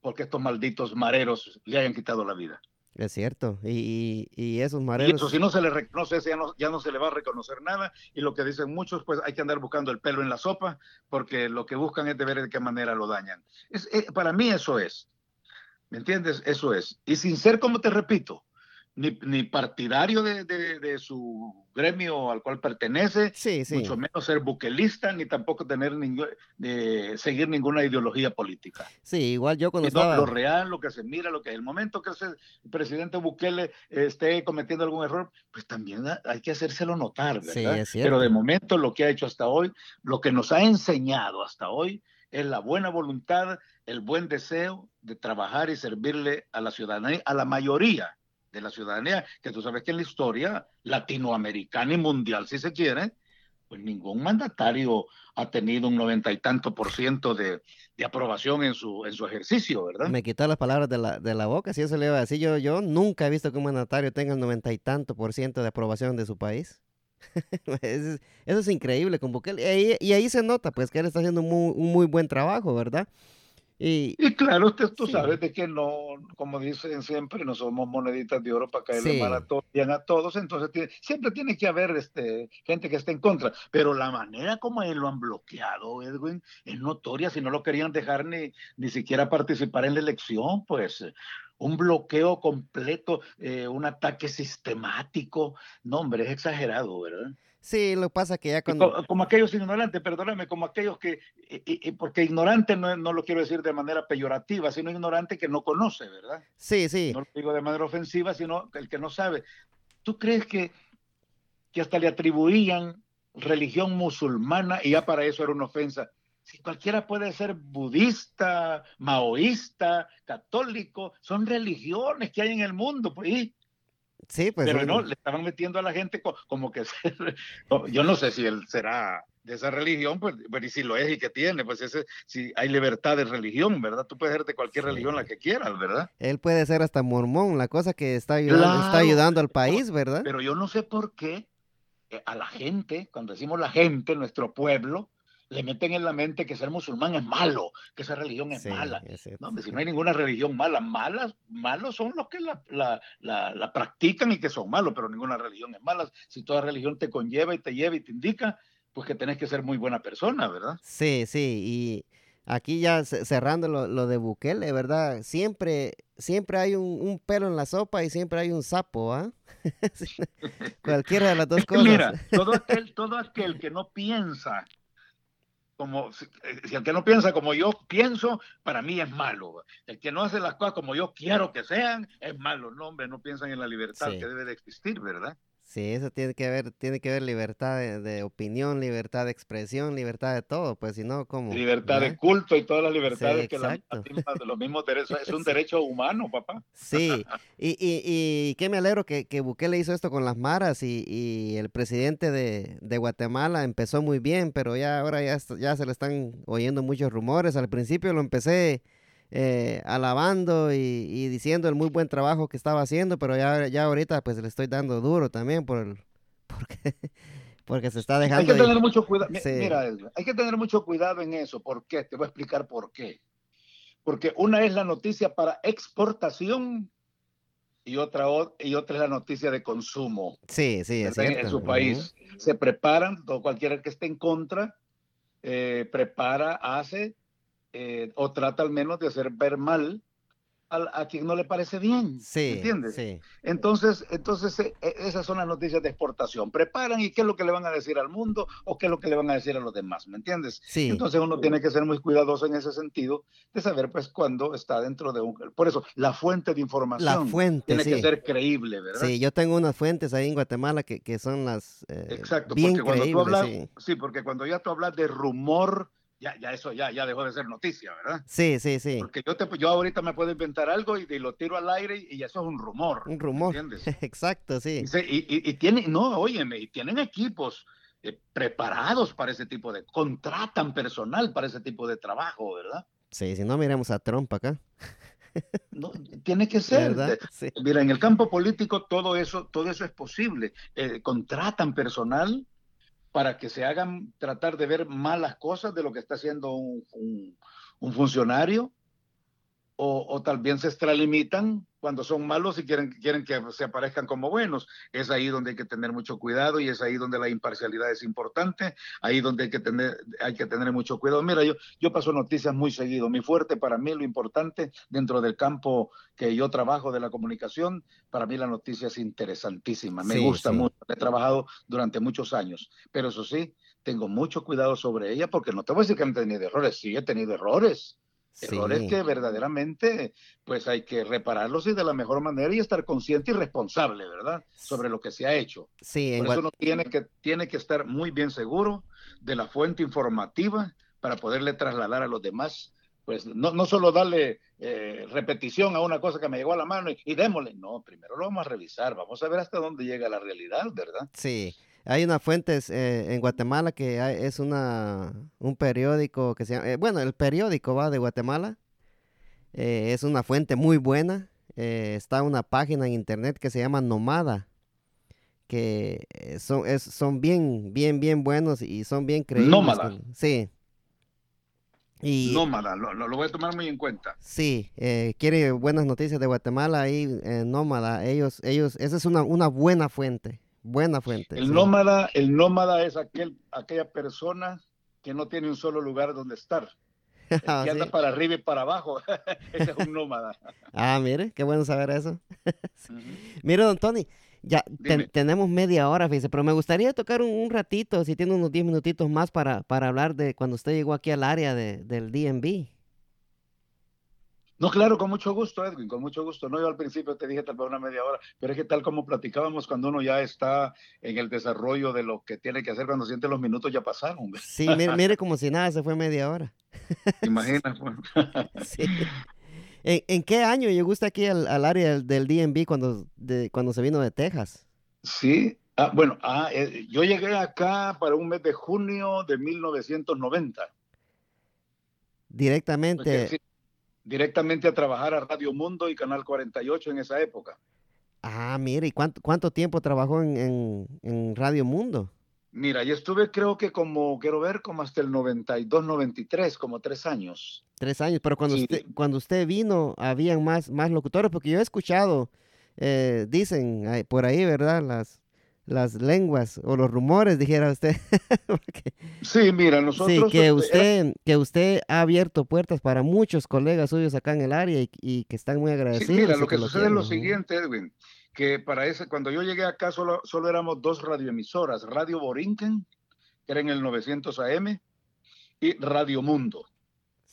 porque estos malditos mareros le hayan quitado la vida. Es cierto, y, y, esos mareros... Y eso, si no se le reconoce, ya no, ya no se le va a reconocer nada, y lo que dicen muchos, pues hay que andar buscando el pelo en la sopa, porque lo que buscan es de ver de qué manera lo dañan. Es, eh, para mí eso es, ¿me entiendes? Eso es. Y sin ser, como te repito, ni, partidario de, su gremio al cual pertenece, mucho menos ser buquelista, ni tampoco tener de seguir ninguna ideología política. Sí, igual yo cuando estaba... Lo real, lo que se mira, lo que el momento que el presidente Bukele esté cometiendo algún error, pues también hay que hacérselo notar, ¿verdad? Pero de momento lo que ha hecho hasta hoy, lo que nos ha enseñado hasta hoy, es la buena voluntad, el buen deseo de trabajar y servirle a la ciudadanía, a la mayoría de la ciudadanía, que tú sabes que en la historia latinoamericana y mundial, si se quiere, pues ningún mandatario ha tenido un noventa y tanto por ciento de, aprobación en su, en su ejercicio, ¿verdad? Me quitó las palabras de la, de la boca, si eso le iba a decir. Yo, yo nunca he visto que un mandatario tenga el noventa y tanto por ciento de aprobación de su país. eso, es, increíble con Bukele. Y ahí, se nota, pues, que él está haciendo un muy buen trabajo, ¿verdad? Y, claro, usted, tú sabes de que no, como dicen siempre, no somos moneditas de oro para caerle mal a todos, bien a todos, entonces siempre tiene que haber este, gente que esté en contra, pero la manera como él lo han bloqueado, Edwin, es notoria, si no lo querían dejar ni, ni siquiera participar en la elección, pues un bloqueo completo, eh, un ataque sistemático, no hombre, es exagerado, ¿verdad? Sí, lo pasa que ya cuando... Como, aquellos ignorantes, perdóname, como aquellos que, y, porque ignorante no, no, lo quiero decir de manera peyorativa, sino ignorante que no conoce, ¿verdad? Sí, sí. No lo digo de manera ofensiva, sino el que no sabe. ¿Tú crees que, que hasta le atribuían religión musulmana y ya para eso era una ofensa? Si cualquiera puede ser budista, maoísta, católico, son religiones que hay en el mundo, pues. Sí, pues. Pero no, le estaban metiendo a la gente como que. yo no sé si él será de esa religión, pues, y si lo es y que tiene, pues ese, si hay libertad de religión, ¿verdad? Tú puedes ser de cualquier religión la que quieras, ¿verdad? Él puede ser hasta mormón, la cosa que está ayudando, está ayudando al país, ¿verdad? Pero yo no sé por qué eh, a la gente, cuando decimos la gente, nuestro pueblo, le meten en la mente que ser musulmán es malo, que esa religión es mala. no, si no hay ninguna religión mala, malas, malos son los que la, la, la, practican y que son malos, pero ninguna religión es mala. Si toda religión te conlleva y te lleva y te indica, pues que tenés que ser muy buena persona, ¿verdad? Sí, sí, y aquí ya cerrando lo, lo de Bukele, ¿verdad? Siempre, siempre hay un, un, pelo en la sopa y siempre hay un sapo, ¿ah? Cualquiera de las dos cosas. Mira, todo aquel, todo aquel que no piensa como eh, si, el que no piensa como yo pienso, para mí es malo. El que no hace las cosas como yo quiero que sean, es malo. No, hombre, no piensan en la libertad que debe de existir, ¿verdad? Sí, eso tiene que haber, tiene que haber libertad de, opinión, libertad de expresión, libertad de todo, pues si no, ¿cómo? Libertad de culto y todas las libertades que la, los mismos derechos, es un derecho humano, papá. Sí, y, y, y qué me alegro que, que Bukele hizo esto con las maras y, y el presidente de, de, Guatemala empezó muy bien, pero ya ahora ya, ya se le están oyendo muchos rumores. Al principio lo empecé eh, alabando y, diciendo el muy buen trabajo que estaba haciendo, pero ya, ya ahorita pues le estoy dando duro también por porque, porque se está dejando. Hay que tener mucho cuidado. Mira, hay que tener mucho cuidado en eso. ¿Por qué? Te voy a explicar por qué. Porque una es la noticia para exportación y otra, y otra es la noticia de consumo. Sí, sí, es cierto. En su país. Se preparan, todo cualquiera que esté en contra, eh, prepara, hace eh, o trata al menos de hacer ver mal a, quien no le parece bien. Sí, ¿Entiendes? Sí. Entonces, entonces eh, eh, esas son las noticias de exportación. Preparan y qué es lo que le van a decir al mundo o qué es lo que le van a decir a los demás, ¿me entiendes? Sí. Entonces uno tiene que ser muy cuidadoso en ese sentido de saber pues cuándo está dentro de un... Por eso, la fuente de información la fuente, tiene que ser creíble, ¿verdad? Sí, yo tengo unas fuentes ahí en Guatemala que, que son las... Exacto, porque cuando tú hablas... sí, porque cuando ya tú hablas de rumor ya, ya eso ya, ya dejó de ser noticia, ¿verdad? Sí, sí, sí. Porque yo, te, yo ahorita me puedo inventar algo y, lo tiro al aire y, eso es un rumor. Un rumor. ¿Entiendes? Exacto, sí. Y, y, tienen, no, óyeme, y tienen equipos eh, preparados para ese tipo de, contratan personal para ese tipo de trabajo, ¿verdad? Sí, si no miremos a Trump acá. No, tiene que ser. Mira, en el campo político todo eso, todo eso es posible. Eh, contratan personal para que se hagan tratar de ver malas cosas de lo que está haciendo un, funcionario, o, o, tal vez se extralimitan cuando son malos y quieren, quieren que se aparezcan como buenos. Es ahí donde hay que tener mucho cuidado y es ahí donde la imparcialidad es importante, ahí donde hay que tener, hay que tener mucho cuidado. Mira, yo, yo paso noticias muy seguido. Mi fuerte para mí, lo importante dentro del campo que yo trabajo de la comunicación, para mí la noticia es interesantísima. Me gusta mucho. He trabajado durante muchos años, pero eso sí, tengo mucho cuidado sobre ella porque no te voy a decir que he tenido errores, sí he tenido errores Errores que verdaderamente pues hay que repararlos y de la mejor manera y estar consciente y responsable, ¿verdad? Sobre lo que se ha hecho. Sí, Por eso uno tiene que, tiene que estar muy bien seguro de la fuente informativa para poderle trasladar a los demás pues no, no solo darle eh, repetición a una cosa que me llegó a la mano y, y, démosle, no, primero lo vamos a revisar, vamos a ver hasta dónde llega la realidad, ¿verdad? Sí, hay una fuente eh, en Guatemala que es una, un periódico que se llama, eh, bueno, el periódico va de Guatemala. Eh, es una fuente muy buena. está una página en internet que se llama Nomada, que son, es, son bien, bien, bien buenos y son bien creíbles. Nómada. Sí. Y, Nómada, lo, lo, lo voy a tomar muy en cuenta. Sí, eh, quiere buenas noticias de Guatemala ahí, eh, Nómada. Ellos, ellos, esa es una, una buena fuente, buena fuente. El sí. nómada, el nómada es aquel, aquella persona que no tiene un solo lugar donde estar. El que Ah, anda sí. para arriba y para abajo. Ese es un nómada. Ah, mire, qué bueno saber eso. Mire, don Tony, ya ten- tenemos media hora, fíjese, pero me gustaría tocar un, un ratito, si tiene unos 10 minutitos más para, para hablar de cuando usted llegó aquí al área de, del DMV. No, claro, con mucho gusto, Edwin, con mucho gusto. No, yo al principio te dije tal vez una media hora, pero es que tal como platicábamos cuando uno ya está en el desarrollo de lo que tiene que hacer cuando siente los minutos ya pasaron. Sí, mire, mire como si nada, se fue media hora. Bueno. Sí. ¿En, en qué año llegó usted aquí al, al área del, DMV cuando, de, cuando se vino de Texas? Sí, ah, bueno, ah, eh, yo llegué acá para un mes de junio de 1990. Directamente. Porque, sí, directamente a trabajar a Radio Mundo y Canal 48 en esa época. Ah, mire, ¿y cuánto, cuánto tiempo trabajó en, en, en Radio Mundo? Mira, yo estuve creo que como, quiero ver, como hasta el 92, 93, como tres años. Tres años, pero cuando, Sí. usted, cuando usted vino, habían más, más locutores, porque yo he escuchado, eh, dicen por ahí, ¿verdad? Las, las lenguas o los rumores, dijera usted. Porque- Sí, mira, sí, nosotros... que este, usted, que usted ha abierto puertas para muchos colegas suyos acá en el área y, y que están muy Sí, agradecidos. mira, lo que sucede es lo siguiente, Edwin, que para ese, cuando yo llegué acá solo, solo éramos dos radioemisoras, Radio Borinquen, que era en el 900 AM, y Radio Mundo,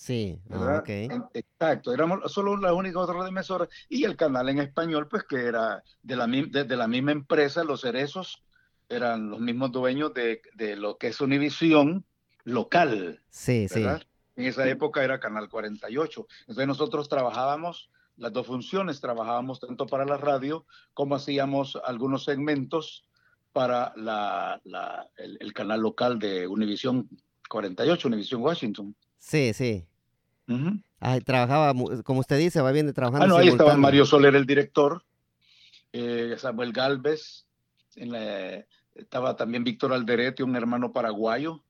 Sí, ah, Exacto, éramos solo las únicas otras radioemisoras, y el canal en español, pues que era de la, de, de la misma empresa, Los Cerezos, eran los mismos dueños de, de lo que es Univisión local, Sí, sí. En esa época era Canal 48. Entonces nosotros trabajábamos las dos funciones, trabajábamos tanto para la radio como hacíamos algunos segmentos para la, la- el, el canal local de Univisión 48, Univisión Washington. Sí, sí. Ay, trabajaba, como usted dice, va bien trabajando. Ah, no, ahí estaba. Mario Soler, el director, eh, Samuel Galvez, en la- estaba también Víctor Alderete, un hermano paraguayo.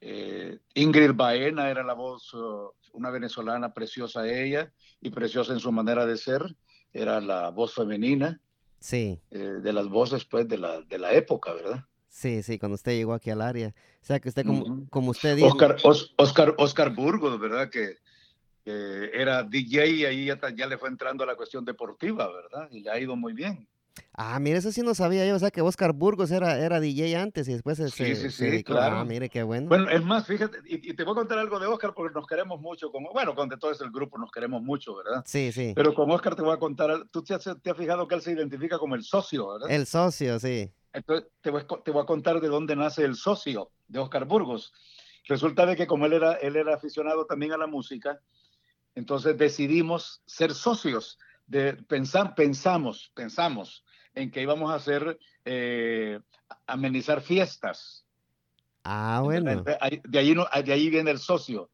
Eh, Ingrid Baena era la voz, uh, una venezolana preciosa ella y preciosa en su manera de ser, era la voz femenina Sí, eh, de las voces pues de la, de la época, ¿verdad? Sí, sí, cuando usted llegó aquí al área. O sea, que usted, como, como usted dijo. Oscar, Os- Oscar, Oscar Burgos, ¿verdad? Que, que era DJ y ahí ya, ya le fue entrando a la cuestión deportiva, ¿verdad? Y le ha ido muy bien. Ah, mire, eso sí no sabía yo. O sea, que Oscar Burgos era, era DJ antes y después se, Sí, se- sí, se sí, dedicó. claro. Ah, mire, qué bueno. Bueno, es más, fíjate, y, y te voy a contar algo de Oscar porque nos queremos mucho, como, bueno, con de todo ese grupo nos queremos mucho, ¿verdad? Sí, sí. Pero con Oscar te voy a contar, tú te has, te has fijado que él se identifica como el socio, ¿verdad? El socio, sí. Entonces te voy, te voy a contar de dónde nace el socio de Oscar Burgos. Resulta de que como él era, él era aficionado también a la música, entonces decidimos ser socios. De, pensar, pensamos, pensamos en que íbamos a hacer, eh, amenizar fiestas. Ah, bueno. Ahí- De ahí, de ahí viene el socio.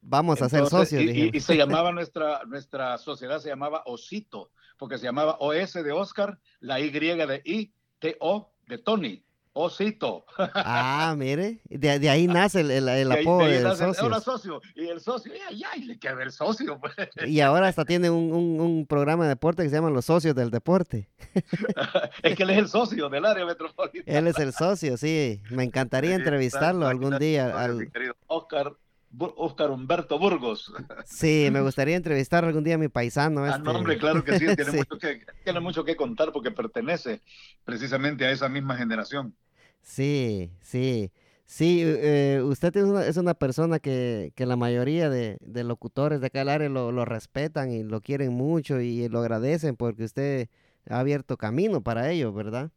Vamos a ser socios, y- y, y se llamaba nuestra, nuestra sociedad, se llamaba Osito, porque se llamaba OS de Oscar, la Y de I, T O de Tony, Osito. Ah, mire. De, de ahí nace el, el, el ahí- apodo de ahí del nace, socio. Hola, socio. Y el socio, ay, ay, le queda el socio. pues. Y ahora hasta tiene un, un, un programa de deporte que se llama Los Socios del Deporte. es que él es el socio del área metropolitana. Él es el socio, sí. Me encantaría entrevistarlo algún día. al- mi querido Oscar, Oscar Humberto Burgos. Sí, me gustaría entrevistar algún día a mi paisano. Ah, Este... no, hombre, claro que sí, tiene, Sí. Mucho que, tiene mucho que contar porque pertenece precisamente a esa misma generación. Sí, sí. Sí, eh, usted es una, es una persona que, que la mayoría de, de locutores de acá del área lo, lo respetan y lo quieren mucho y lo agradecen porque usted ha abierto camino para ellos, ¿verdad?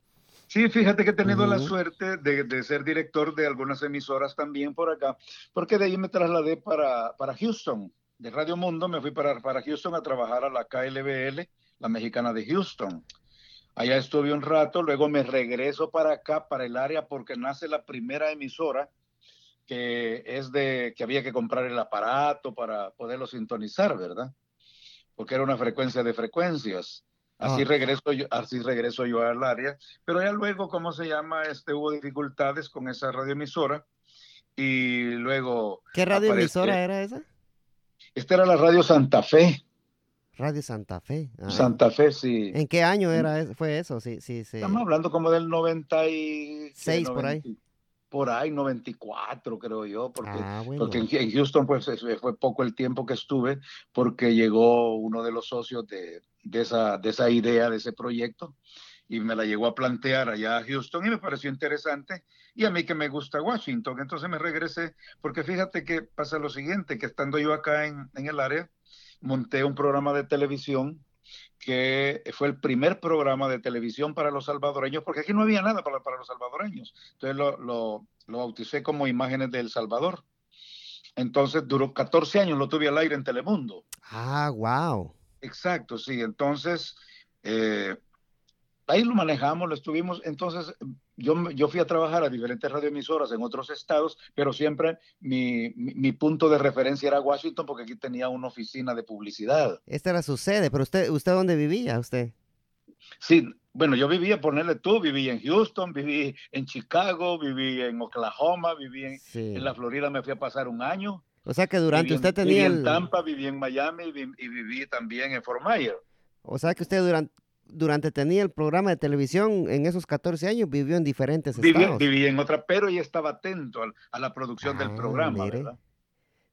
Sí, fíjate que he tenido la suerte de, de ser director de algunas emisoras también por acá, porque de ahí me trasladé para, para Houston. De Radio Mundo me fui para, para Houston a trabajar a la KLBL, la mexicana de Houston. Allá estuve un rato, luego me regreso para acá, para el área, porque nace la primera emisora que es de que había que comprar el aparato para poderlo sintonizar, ¿verdad? Porque era una frecuencia de frecuencias. Así Ah. regreso yo, así regreso yo al área, pero ya luego, ¿cómo se llama? Este, hubo dificultades con esa radioemisora y luego ¿Qué radio aparece- emisora era esa? Esta era la radio Santa Fe, Radio Santa Fe. Ah, Santa Fe, sí. ¿En qué año era es- fue eso? Sí, sí, sí. Estamos hablando como del 96, Seis, por ahí. Por ahí, 94 creo yo, porque, Ah, bueno. porque en, Houston pues fue poco el tiempo que estuve, porque llegó uno de los socios de, de, esa, de esa idea, de ese proyecto, y me la llegó a plantear allá a Houston y me pareció interesante, y a mí que me gusta Washington, entonces me regresé, porque fíjate que pasa lo siguiente, que estando yo acá en, en el área, monté un programa de televisión que fue el primer programa de televisión para los salvadoreños, porque aquí no había nada para, para los salvadoreños. Entonces lo, lo, lo, bauticé como Imágenes del Salvador. Entonces duró 14 años, lo tuve al aire en Telemundo. Ah, wow. Exacto, sí. Entonces, eh, ahí lo manejamos, lo estuvimos. Entonces, yo, yo fui a trabajar a diferentes radioemisoras en otros estados, pero siempre mi, mi, mi, punto de referencia era Washington porque aquí tenía una oficina de publicidad. Esta era su sede, pero usted, ¿usted dónde vivía usted? Sí, bueno, yo vivía, ponerle tú, viví en Houston, viví en Chicago, viví en Oklahoma, viví en, sí. en la Florida, me fui a pasar un año. O sea que durante viví usted en, tenía viví en Tampa, viví en Miami y viví, y viví también en Fort Myers. O sea que usted durante, durante tenía el programa de televisión en esos 14 años vivió en diferentes viví, estados. Viví en otra, pero ya estaba atento a, a la producción ah, del programa, mire. ¿verdad?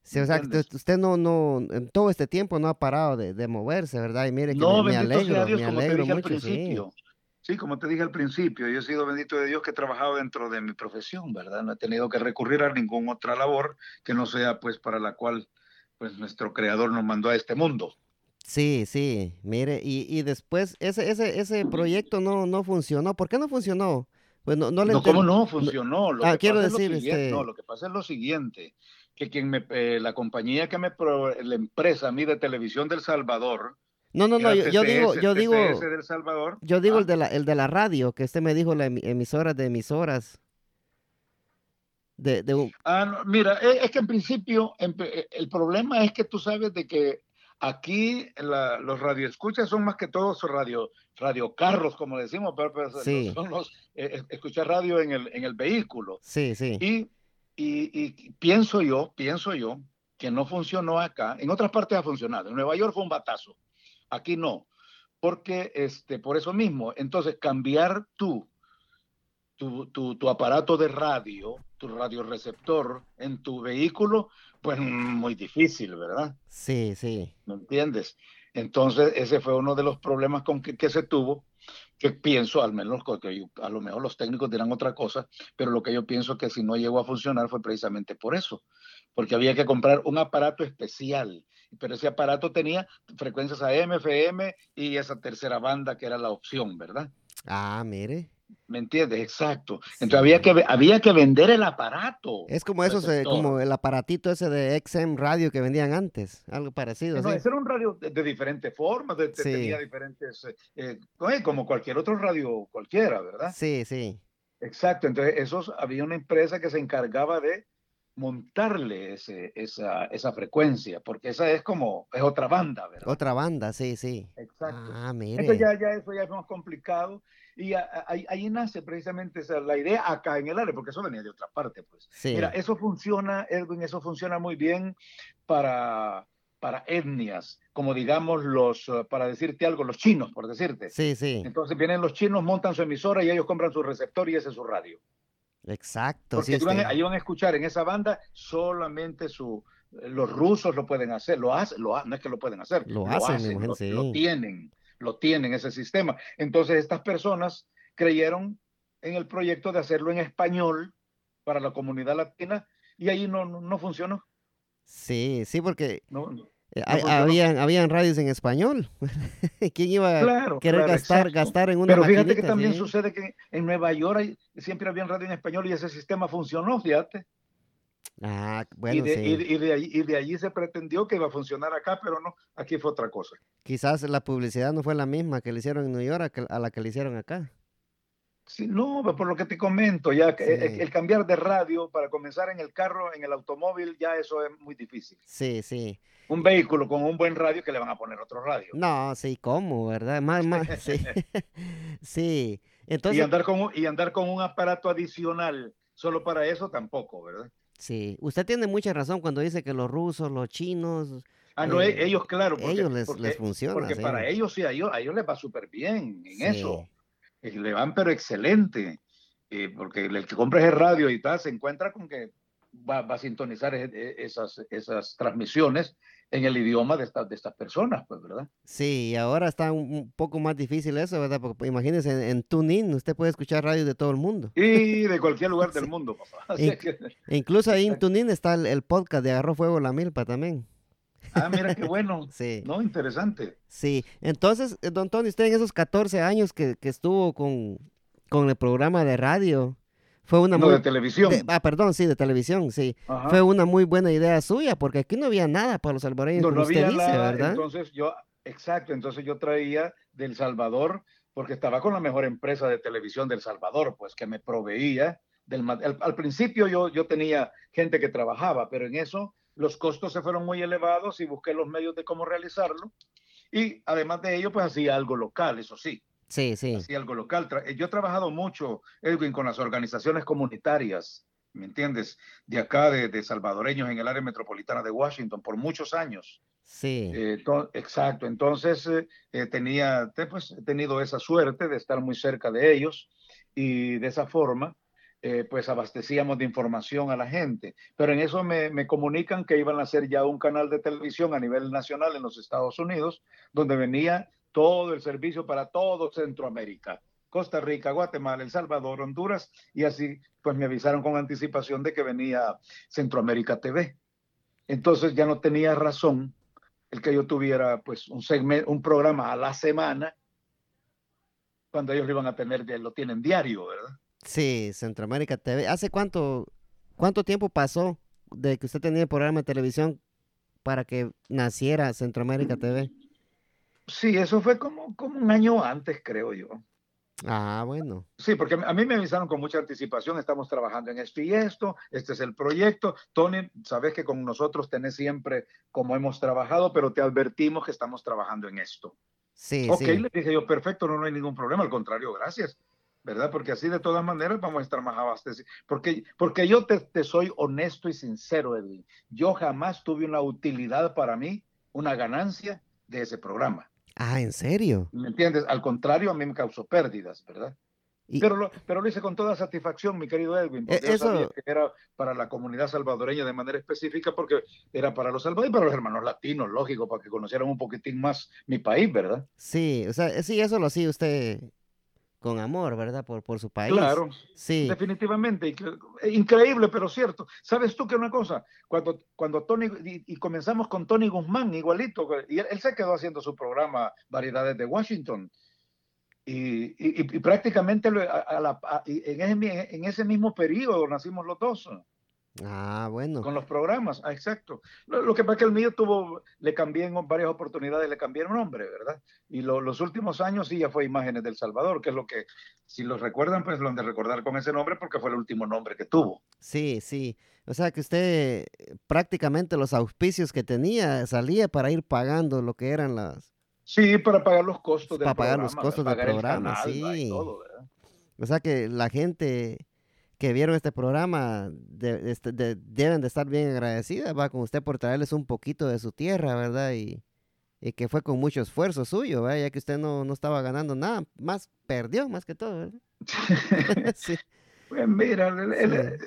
Sí, o sea, que usted no, no, en todo este tiempo no ha parado de, de moverse, ¿verdad? Y mire que no, me, me alegro, Dios, me alegro mucho, sí. Sí, como te dije al principio, yo he sido bendito de Dios que he trabajado dentro de mi profesión, ¿verdad? No he tenido que recurrir a ninguna otra labor que no sea pues para la cual pues nuestro creador nos mandó a este mundo. Sí, sí, mire, y, y después ese, ese, ese proyecto no, no funcionó. ¿Por qué no funcionó? Pues no, no le No, ¿cómo no? Funcionó. Lo Ah, que quiero lo decir, siguiente- este- No, lo que pasa es lo siguiente, que quien me, eh, la compañía que me, pro- la empresa a mí de televisión del Salvador, No, no, no, yo, yo digo, yo digo, TCS del Salvador, yo digo ah, el de la, el de la radio, que usted me dijo la emi- emisora de emisoras. De, de un- Ah, no, mira, es, es que en principio eh, el problema es que tú sabes de que aquí la- los radioescuchas son más que todos radio, radiocarros, como decimos, pero, pero Sí. son los eh, eh, escuchar radio en el, en el vehículo. sí, sí. Y, y, y pienso yo, pienso yo, que no funcionó acá. En otras partes ha funcionado. En Nueva York fue un batazo. Aquí no. Porque, este, por eso mismo, entonces cambiar tú, tu, tu, tu aparato de radio, tu radioreceptor en tu vehículo, pues muy difícil, ¿verdad? Sí, sí. ¿Me entiendes? Entonces, ese fue uno de los problemas con que, que se tuvo, que pienso, al menos, que yo- a lo mejor los técnicos dirán otra cosa, pero lo que yo pienso que si no llegó a funcionar fue precisamente por eso, porque había que comprar un aparato especial, pero ese aparato tenía frecuencias AM, FM y esa tercera banda que era la opción, ¿verdad? Ah, mire. ¿Me entiendes? Exacto. Sí. Entonces había que, había que vender el aparato. Es como esos, eh, como el aparatito ese de XM radio que vendían antes, algo parecido, No, ¿sí? ese era un radio de, de diferentes formas, de- de- Sí. tenía diferentes, eh, eh, como cualquier otro radio cualquiera, ¿verdad? Sí, sí. Exacto, entonces esos, había una empresa que se encargaba de montarle ese, esa, esa frecuencia, porque esa es como, es otra banda, ¿verdad? Otra banda, sí, sí. Exacto. Ah, mire. Entonces ya, ya eso ya es más complicado y a- a- ahí, nace precisamente esa, la idea acá en el área, porque eso venía de otra parte, pues. Sí. Mira, eso funciona, Edwin, eso funciona muy bien para, para etnias, como digamos los, eh, para decirte algo, los chinos, por decirte. Sí, sí. Entonces vienen los chinos, montan su emisora y ellos compran su receptor y ese es su radio. Exacto. Porque sí, van, usted- ahí van a escuchar en esa banda solamente su, los rusos lo pueden hacer, lo hacen, lo, no es que lo pueden hacer, Lo hacen, lo, sí. lo tienen, lo tienen ese sistema. Entonces estas personas creyeron en el proyecto de hacerlo en español para la comunidad latina y ahí no, no, no funcionó. Sí, sí, porque No, no. Eh, funcionó. habían, habían radios en español. ¿Quién iba a querer claro, gastar, exacto. gastar en una Pero fíjate que también sí? sucede que en Nueva York hay- siempre había radio en español y ese sistema funcionó, fíjate. Ah, y, bueno, de, sí. y de- y de allí, y de allí se pretendió que iba a funcionar acá, pero no, aquí fue otra cosa. Quizás la publicidad no fue la misma que le hicieron en New York a que- a la que le hicieron acá. Sí, no, por lo que te comento, ya el, cambiar de radio para comenzar en el carro, en el automóvil, ya eso es muy difícil. Sí, sí. Un vehículo con un buen radio que le van a poner otro radio. No, sí, ¿cómo, verdad? Más, más, sí. sí. Entonces... Y andar, con, y andar con un aparato adicional solo para eso tampoco, ¿verdad? Sí, usted tiene mucha razón cuando dice que los rusos, los chinos... Ah, no, e, ellos, claro. Porque, ellos les, les funciona. Porque para ellos sí, a ellos, a ellos les va súper bien en eso. Eh, le van pero excelente. Eh, porque el que compra ese radio y tal se encuentra con que va, a sintonizar esas, esas transmisiones en el idioma de, estas de estas personas, pues, ¿verdad? Sí, y ahora está un poco más difícil eso, ¿verdad? Porque pues, imagínese, en, en TuneIn usted puede escuchar radio de todo el mundo. Y de cualquier lugar del mundo, papá. Incluso ahí en TuneIn está el, podcast de Agarró Fuego la Milpa también. Ah, mira qué bueno. sí. No, interesante. Sí. Entonces, eh, don Tony, usted en esos 14 años que, que estuvo con, con el programa de radio, fue una no, de televisión. ah, perdón, sí, de televisión, sí. Fue una muy buena idea suya, porque aquí no había nada para los salvadoreños, no, como usted dice, ¿verdad? Entonces yo, exacto, entonces yo traía del Salvador, porque estaba con la mejor empresa de televisión del Salvador, pues que me proveía del al, al principio yo, yo tenía gente que trabajaba, pero en eso los costos se fueron muy elevados y busqué los medios de cómo realizarlo. Y además de ello, pues hacía algo local, eso sí. Sí, sí. Hacía algo local. Eh, yo he trabajado mucho, Edwin, con las organizaciones comunitarias, ¿me entiendes? De acá, de, salvadoreños en el área metropolitana de Washington, por muchos años. Sí. Eh, exacto. Entonces, eh, tenía, pues, he tenido esa suerte de estar muy cerca de ellos y de esa forma eh, pues abastecíamos de información a la gente. Pero en eso me, comunican que iban a hacer ya un canal de televisión a nivel nacional en los Estados Unidos, donde venía todo el servicio para todo Centroamérica. Costa Rica, Guatemala, El Salvador, Honduras, y así pues me avisaron con anticipación de que venía Centroamérica TV. Entonces ya no tenía razón el que yo tuviera pues un segmento, un programa a la semana, cuando ellos lo iban a tener, lo tienen diario, ¿verdad? Sí, Centroamérica TV. ¿Hace cuánto, cuánto tiempo pasó de que usted tenía el programa de televisión para que naciera Centroamérica TV? Sí, eso fue como, como un año antes, creo yo. Ah, bueno. Sí, porque a mí me avisaron con mucha anticipación, estamos trabajando en esto y esto, este es el proyecto. Tony, sabes que con nosotros tenés siempre como hemos trabajado, pero te advertimos que estamos trabajando en esto. Sí, ok, sí. le dije yo, perfecto, no, no hay ningún problema, al contrario, gracias. ¿Verdad? Porque así de todas maneras vamos a estar más abastecidos. Porque, porque yo te, te, soy honesto y sincero, Edwin. Yo jamás tuve una utilidad para mí, una ganancia de ese programa. Ah, ¿en serio? ¿Me entiendes? Al contrario, a mí me causó pérdidas, ¿verdad? Pero, lo, pero lo hice con toda satisfacción, mi querido Edwin, porque eso... yo sabía que era para la comunidad salvadoreña de manera específica, porque era para los salvadoreños y para los hermanos latinos, lógico, para que conocieran un poquitín más mi país, ¿verdad? Sí, o sea, sí, eso lo hacía usted con amor, ¿verdad? Por, por su país. Claro, sí. Definitivamente. Increíble, pero cierto. ¿Sabes tú que una cosa? Cuando, cuando Tony, y, comenzamos con Tony Guzmán, igualito, y él, se quedó haciendo su programa Variedades de Washington. Y, y, prácticamente en, ese, en ese mismo periodo nacimos los dos. Ah, bueno. Con los programas, ah, exacto. Lo, que pasa es que el mío tuvo, le cambié en varias oportunidades, le cambié el nombre, ¿verdad? Y los últimos años sí ya fue Imágenes del Salvador, que es lo que, si los recuerdan, pues lo han de recordar con ese nombre porque fue el último nombre que tuvo. Sí, sí. O sea que usted prácticamente los auspicios que tenía salía para ir pagando lo que eran las... Sí, para pagar los costos del para pagar los costos del programa, sí. o sea que la gente que vieron este programa este, deben de estar bien agradecidas, va, con usted por traerles un poquito de su tierra, ¿verdad? Y, que fue con mucho esfuerzo suyo, ¿verdad? Ya que usted no, estaba ganando nada, más perdió más que todo, ¿verdad? sí. Pues mira,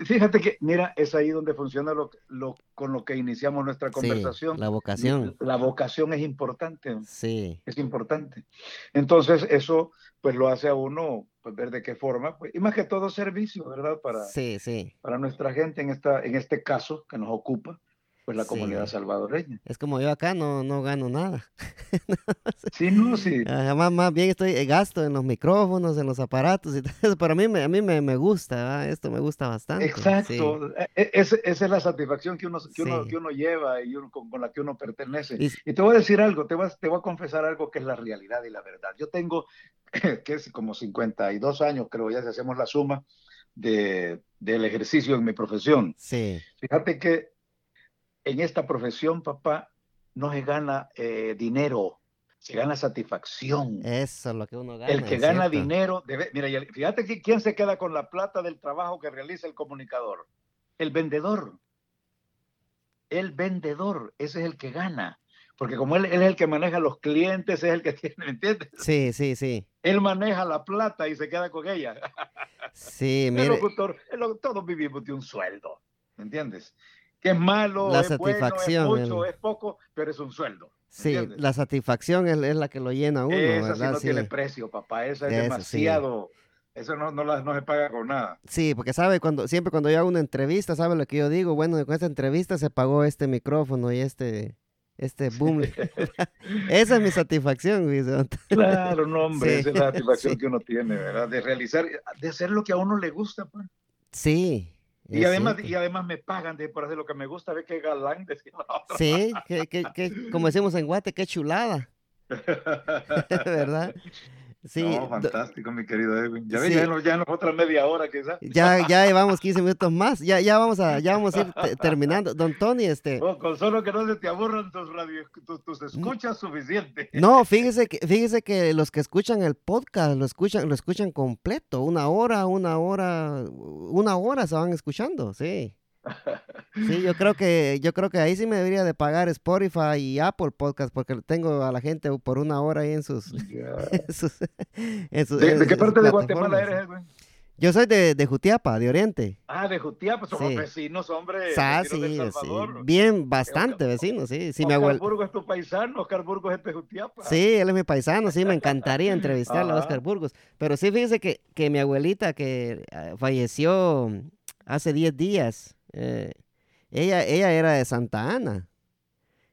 fíjate que, mira, es ahí donde funciona lo, lo con lo que iniciamos nuestra conversación. la vocación. La vocación es importante. Sí. Es importante. Entonces, eso, pues lo hace a uno pues, ver de qué forma, pues, y más que todo servicio, ¿verdad? Para, sí, sí. para nuestra gente en, esta, en este caso que nos ocupa. Pues la comunidad salvadoreña. Es como yo acá no, no gano nada. sí, no, sí. Además, más bien estoy eh, gasto en los micrófonos, en los aparatos y todo eso, pero a mí, me, a mí me, me gusta, esto me gusta bastante. Exacto, e, e, esa es la satisfacción que uno, que uno, que uno lleva y con, la que uno pertenece. Y, te voy a decir algo, te voy a, te voy a confesar algo que es la realidad y la verdad. Yo tengo, que es como 52 años, creo, ya si hacemos la suma, de, del ejercicio en mi profesión. Sí. Fíjate que en esta profesión, papá, no se gana eh, dinero, se gana satisfacción. Eso es lo que uno gana. El que gana dinero, debe, mira, fíjate que quién se queda con la plata del trabajo que realiza el comunicador. El vendedor. El vendedor, ese es el que gana. Porque como él, es el que maneja los clientes, es el que tiene, ¿me entiendes? Sí, sí, sí. Él maneja la plata y se queda con ella. Sí, mire. El locutor, todos vivimos de un sueldo, ¿me entiendes? Que es malo, la es satisfacción, bueno, es mucho, es poco, pero es un sueldo. Sí, la satisfacción es, la que lo llena uno, esa. Sí no tiene precio, papá, esa es demasiado... Eso no, no, no, se paga con nada. Sí, porque sabe, cuando siempre cuando yo hago una entrevista, sabe lo que yo digo, bueno, con esta entrevista se pagó este micrófono y este, este boom. esa es mi satisfacción, Claro, no, hombre, esa es la satisfacción que uno tiene, ¿verdad? De realizar, de hacer lo que a uno le gusta, pues. Sí. Y además, y además me pagan de, por hacer lo que me gusta, ve qué galán. Sí, que, que, que, como decimos en Guate, qué chulada. ¿Verdad? Sí. No, fantástico, mi querido Edwin. Ya ven, ya, en otra media hora quizás. Ya, ya llevamos 15 minutos más. Ya, ya vamos a, ya vamos a ir terminando. Don Tony, este. con solo que no se te aburran tus, radio, tus, escuchas suficiente. No, fíjese que, fíjese que los que escuchan el podcast lo escuchan, lo escuchan completo. Una hora, una hora, una hora se van escuchando, sí. Sí, yo creo que yo creo que ahí sí me debería de pagar Spotify y Apple Podcast porque tengo a la gente por una hora ahí en sus, ¿De, qué parte de Guatemala eres, güey? Yo soy de, de, Jutiapa, de Oriente. Ah, de Jutiapa, somos vecinos, hombre. Ah, sí, sí, Bien, bastante vecinos, sí. sí Oscar mi Burgos es tu paisano, Oscar Burgos es de Jutiapa. Sí, él es mi paisano, sí, me encantaría entrevistarlo a Oscar Burgos. Pero sí, fíjese que, que mi abuelita que ah, falleció hace 10 días, eh, ella, ella era de Santa Ana.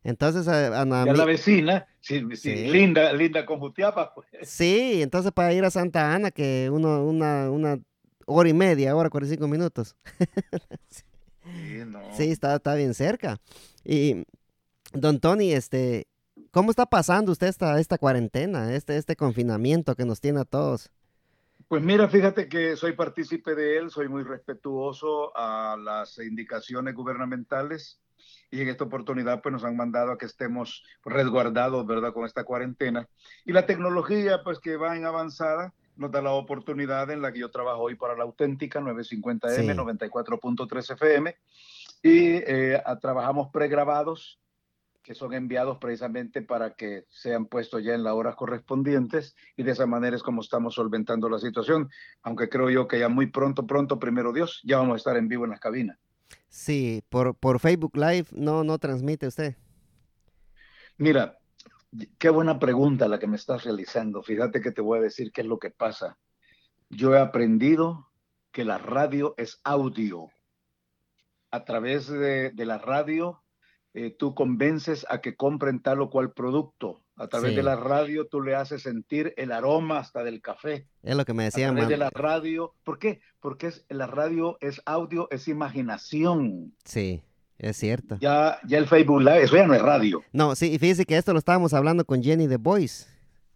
Entonces, a, la vecina, sí, linda, linda con Jutiapa. Pues. Sí, entonces para ir a Santa Ana, que uno, una, una hora y media, hora, 45 minutos. sí, no. sí está, está bien cerca. Y, don Tony, este, ¿cómo está pasando usted esta, esta cuarentena, este, este confinamiento que nos tiene a todos? Pues mira, fíjate que soy partícipe de él, soy muy respetuoso a las indicaciones gubernamentales y en esta oportunidad pues nos han mandado a que estemos resguardados, ¿verdad?, con esta cuarentena. Y la tecnología pues que va en avanzada nos da la oportunidad en la que yo trabajo hoy para la auténtica 950M, 94.3 FM y eh, trabajamos pregrabados que son enviados precisamente para que sean puestos ya en las horas correspondientes y de esa manera es como estamos solventando la situación, aunque creo yo que ya muy pronto, pronto, primero Dios, ya vamos a estar en vivo en las cabinas. Sí, por, por Facebook Live no, no transmite usted. Mira, qué buena pregunta la que me estás realizando. Fíjate que te voy a decir qué es lo que pasa. Yo he aprendido que la radio es audio. A través de, de la radio eh, tú convences a que compren tal o cual producto. A través de la radio tú le haces sentir el aroma hasta del café. Es lo que me decían. A través de la radio. ¿Por qué? Porque es, la radio es audio, es imaginación. Sí, es cierto. Ya, ya el Facebook Live, eso ya no es radio. No, sí, y fíjese que esto lo estábamos hablando con Jenny The Voice.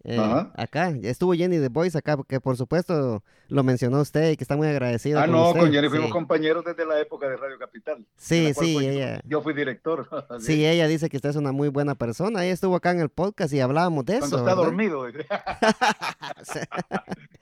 Eh, acá, estuvo Jenny The Voice acá, porque por supuesto lo mencionó usted y que está muy agradecido. Ah, no, con Jenny fuimos compañeros desde la época de Radio Capital. Sí, sí, ella. Yo, fui director. sí, ella dice que usted es una muy buena persona. Ella estuvo acá en el podcast y hablábamos de Cuando eso. está dormido.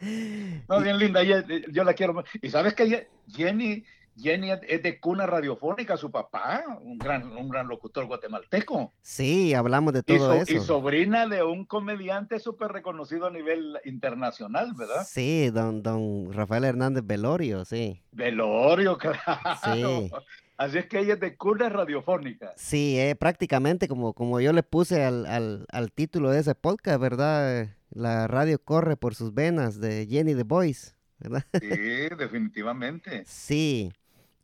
no, bien linda, yo la quiero. Y sabes que Jenny Jenny es de cuna radiofónica, su papá, un gran, un gran locutor guatemalteco. Sí, hablamos de todo eso. Y sobrina de un comediante súper reconocido a nivel internacional, ¿verdad? Sí, don, don Rafael Hernández Velorio, sí. Velorio, claro. Sí. Así es que ella es de cuna radiofónica. Sí, eh, prácticamente como, como yo le puse al, al, al título de ese podcast, ¿verdad? La radio corre por sus venas de Jenny The Voice, ¿verdad? Sí, definitivamente. Sí.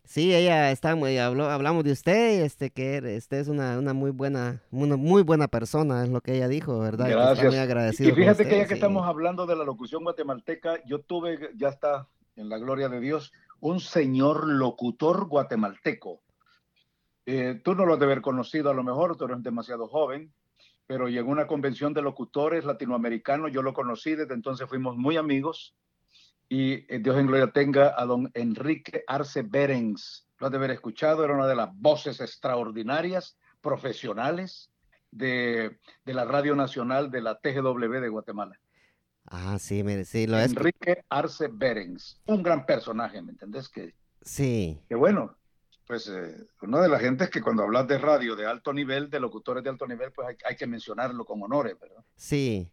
Sí, ella está muy, habló, hablamos de usted, este que usted es una, una muy buena, una muy buena persona, es lo que ella dijo, ¿verdad? Gracias. muy agradecido. Y fíjate que ya que estamos hablando de la locución guatemalteca, yo tuve, ya está en la gloria de Dios, un señor locutor guatemalteco. Eh, tú no lo has de haber conocido a lo mejor, tú eres demasiado joven, pero llegó una convención de locutores latinoamericanos, yo lo conocí, desde entonces fuimos muy amigos y eh, Dios en gloria tenga a don Enrique Arce Berens. Lo has de haber escuchado, era una de las voces extraordinarias, profesionales de, de la Radio Nacional de la TGW de Guatemala. Ah, sí, mire, sí, lo es. Enrique Arce Berens, un gran personaje, ¿me entendés? Que, sí. Que bueno, pues eh, una de las gentes que cuando hablas de radio de alto nivel, de locutores de alto nivel, pues hay, que mencionarlo con honores, ¿verdad? Sí,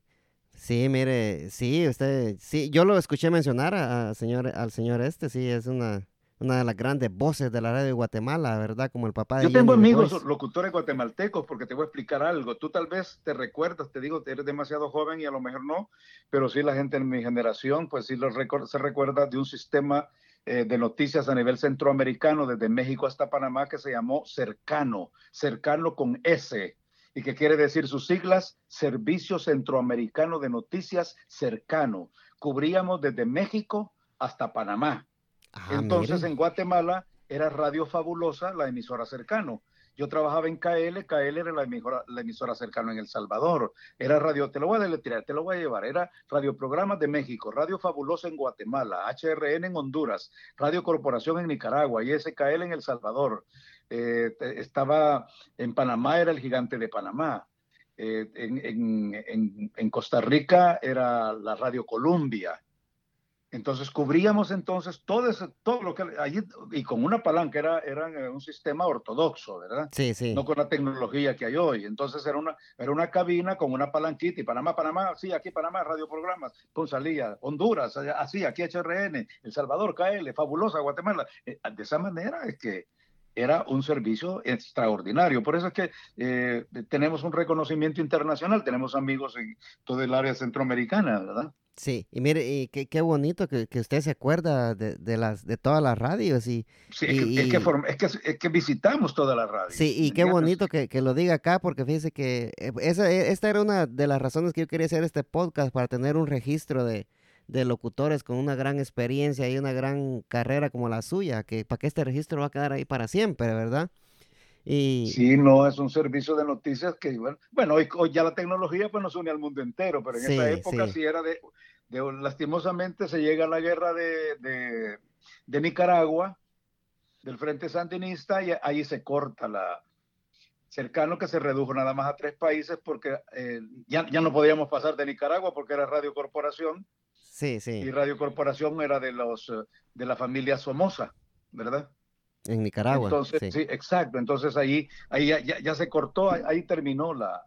sí, mire, sí, usted, sí, yo lo escuché mencionar a, señor, al señor este, sí, es una, una de las grandes voces de la radio de Guatemala, ¿verdad? Como el papá de Yo tengo amigos locutores guatemaltecos porque te voy a explicar algo. Tú tal vez te recuerdas, te digo, eres demasiado joven y a lo mejor no, pero sí la gente en mi generación, pues sí lo se recuerda de un sistema eh, de noticias a nivel centroamericano, desde México hasta Panamá, que se llamó Cercano, Cercano con S, y que quiere decir sus siglas, Servicio Centroamericano de Noticias Cercano. Cubríamos desde México hasta Panamá. Ah, Entonces en Guatemala era Radio Fabulosa, la emisora Cercano. Yo trabajaba en KL, KL era la emisora, la emisora cercana en El Salvador. Era radio, te lo voy a deletrear, te lo voy a llevar. Era Radio Programas de México, Radio Fabulosa en Guatemala, HRN en Honduras, Radio Corporación en Nicaragua y SKL en El Salvador. Eh, estaba en Panamá, era el gigante de Panamá. Eh, en, Costa Rica era la Radio Columbia. Entonces cubríamos entonces todo, eso, todo lo que allí, y con una palanca, era, era un sistema ortodoxo, ¿verdad? Sí, sí. No con la tecnología que hay hoy. Entonces era una, era una cabina con una palanquita y Panamá, Panamá, sí, aquí Panamá, radioprogramas, con salida, Honduras, así, aquí HRN, El Salvador, KL, fabulosa, Guatemala. Eh, de esa manera es que era un servicio extraordinario. Por eso es que eh, tenemos un reconocimiento internacional, tenemos amigos en todo el área centroamericana, ¿verdad? Sí, y mire, y qué, qué bonito que, que, usted se acuerda de, de, las de todas las radios y sí, es, que, es, que, es, que, visitamos todas las radios. Sí, y qué bonito que, lo diga acá, porque fíjese que eh, esa, esta era una de las razones que yo quería hacer este podcast para tener un registro de, de locutores con una gran experiencia y una gran carrera como la suya, que para que este registro va a quedar ahí para siempre, ¿verdad? Y... Sí, no, es un servicio de noticias que, bueno, hoy, ya la tecnología pues nos une al mundo entero, pero en esa época sí era de, lastimosamente se llega a la guerra de, de, Nicaragua, del Frente Sandinista, y ahí se corta la cercano que se redujo nada más a tres países porque eh, ya, ya, no podíamos pasar de Nicaragua porque era Radio Corporación. Sí, sí. Y Radio Corporación era de los eh, de la familia Somoza, ¿verdad? En Nicaragua. Entonces, sí, exacto. Entonces ahí, ahí ya, ya se cortó, ahí terminó la,